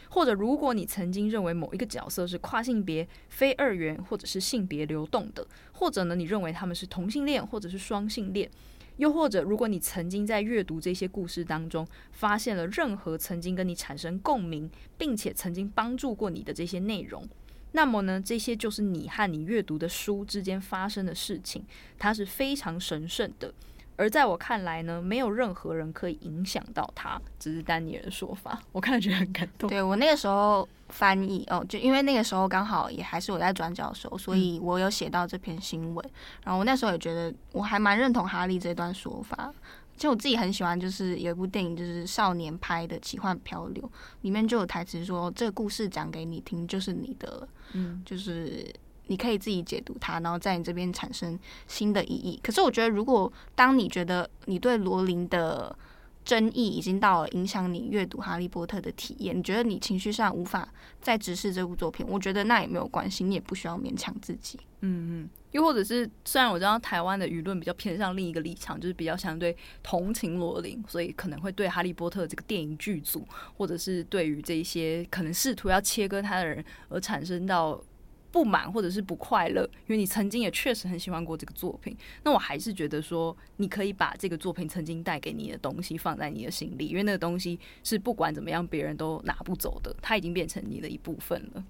或者，如果你曾经认为某一个角色是跨性别、非二元或者是性别流动的，或者呢，你认为他们是同性恋或者是双性恋。又或者，如果你曾经在阅读这些故事当中，发现了任何曾经跟你产生共鸣，并且曾经帮助过你的这些内容，那么呢，这些就是你和你阅读的书之间发生的事情，它是非常神圣的。而在我看来呢，没有任何人可以影响到他，只是丹尼尔的说法。我看了觉得很感动。对，我那个时候翻译哦，就因为那个时候刚好也还是我在转角的时候，所以我有写到这篇新闻。嗯、然后我那时候也觉得我还蛮认同哈利这段说法。其实我自己很喜欢，就是有一部电影，就是少年拍的《奇幻漂流》，里面就有台词说：“这个故事讲给你听，就是你的，嗯，就是。”你可以自己解读它，然后在你这边产生新的意义。可是我觉得，如果当你觉得你对罗琳的争议已经到了影响你阅读《哈利波特》的体验，你觉得你情绪上无法再直视这部作品，我觉得那也没有关系，你也不需要勉强自己。嗯嗯。又或者是，虽然我知道台湾的舆论比较偏向另一个立场，就是比较相对同情罗琳，所以可能会对《哈利波特》这个电影剧组，或者是对于这一些可能试图要切割他的人而产生到。不满或者是不快乐，因为你曾经也确实很喜欢过这个作品。那我还是觉得说，你可以把这个作品曾经带给你的东西放在你的心里，因为那个东西是不管怎么样别人都拿不走的，它已经变成你的一部分了。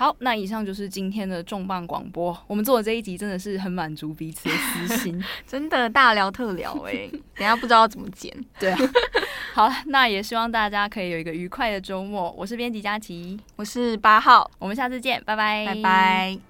好，那以上就是今天的重磅广播。我们做的这一集真的是很满足彼此的私心，真的大聊特聊哎、欸。等下不知道怎么剪，对啊。好了，那也希望大家可以有一个愉快的周末。我是编辑佳琪，我是八号，我们下次见，拜拜，拜拜。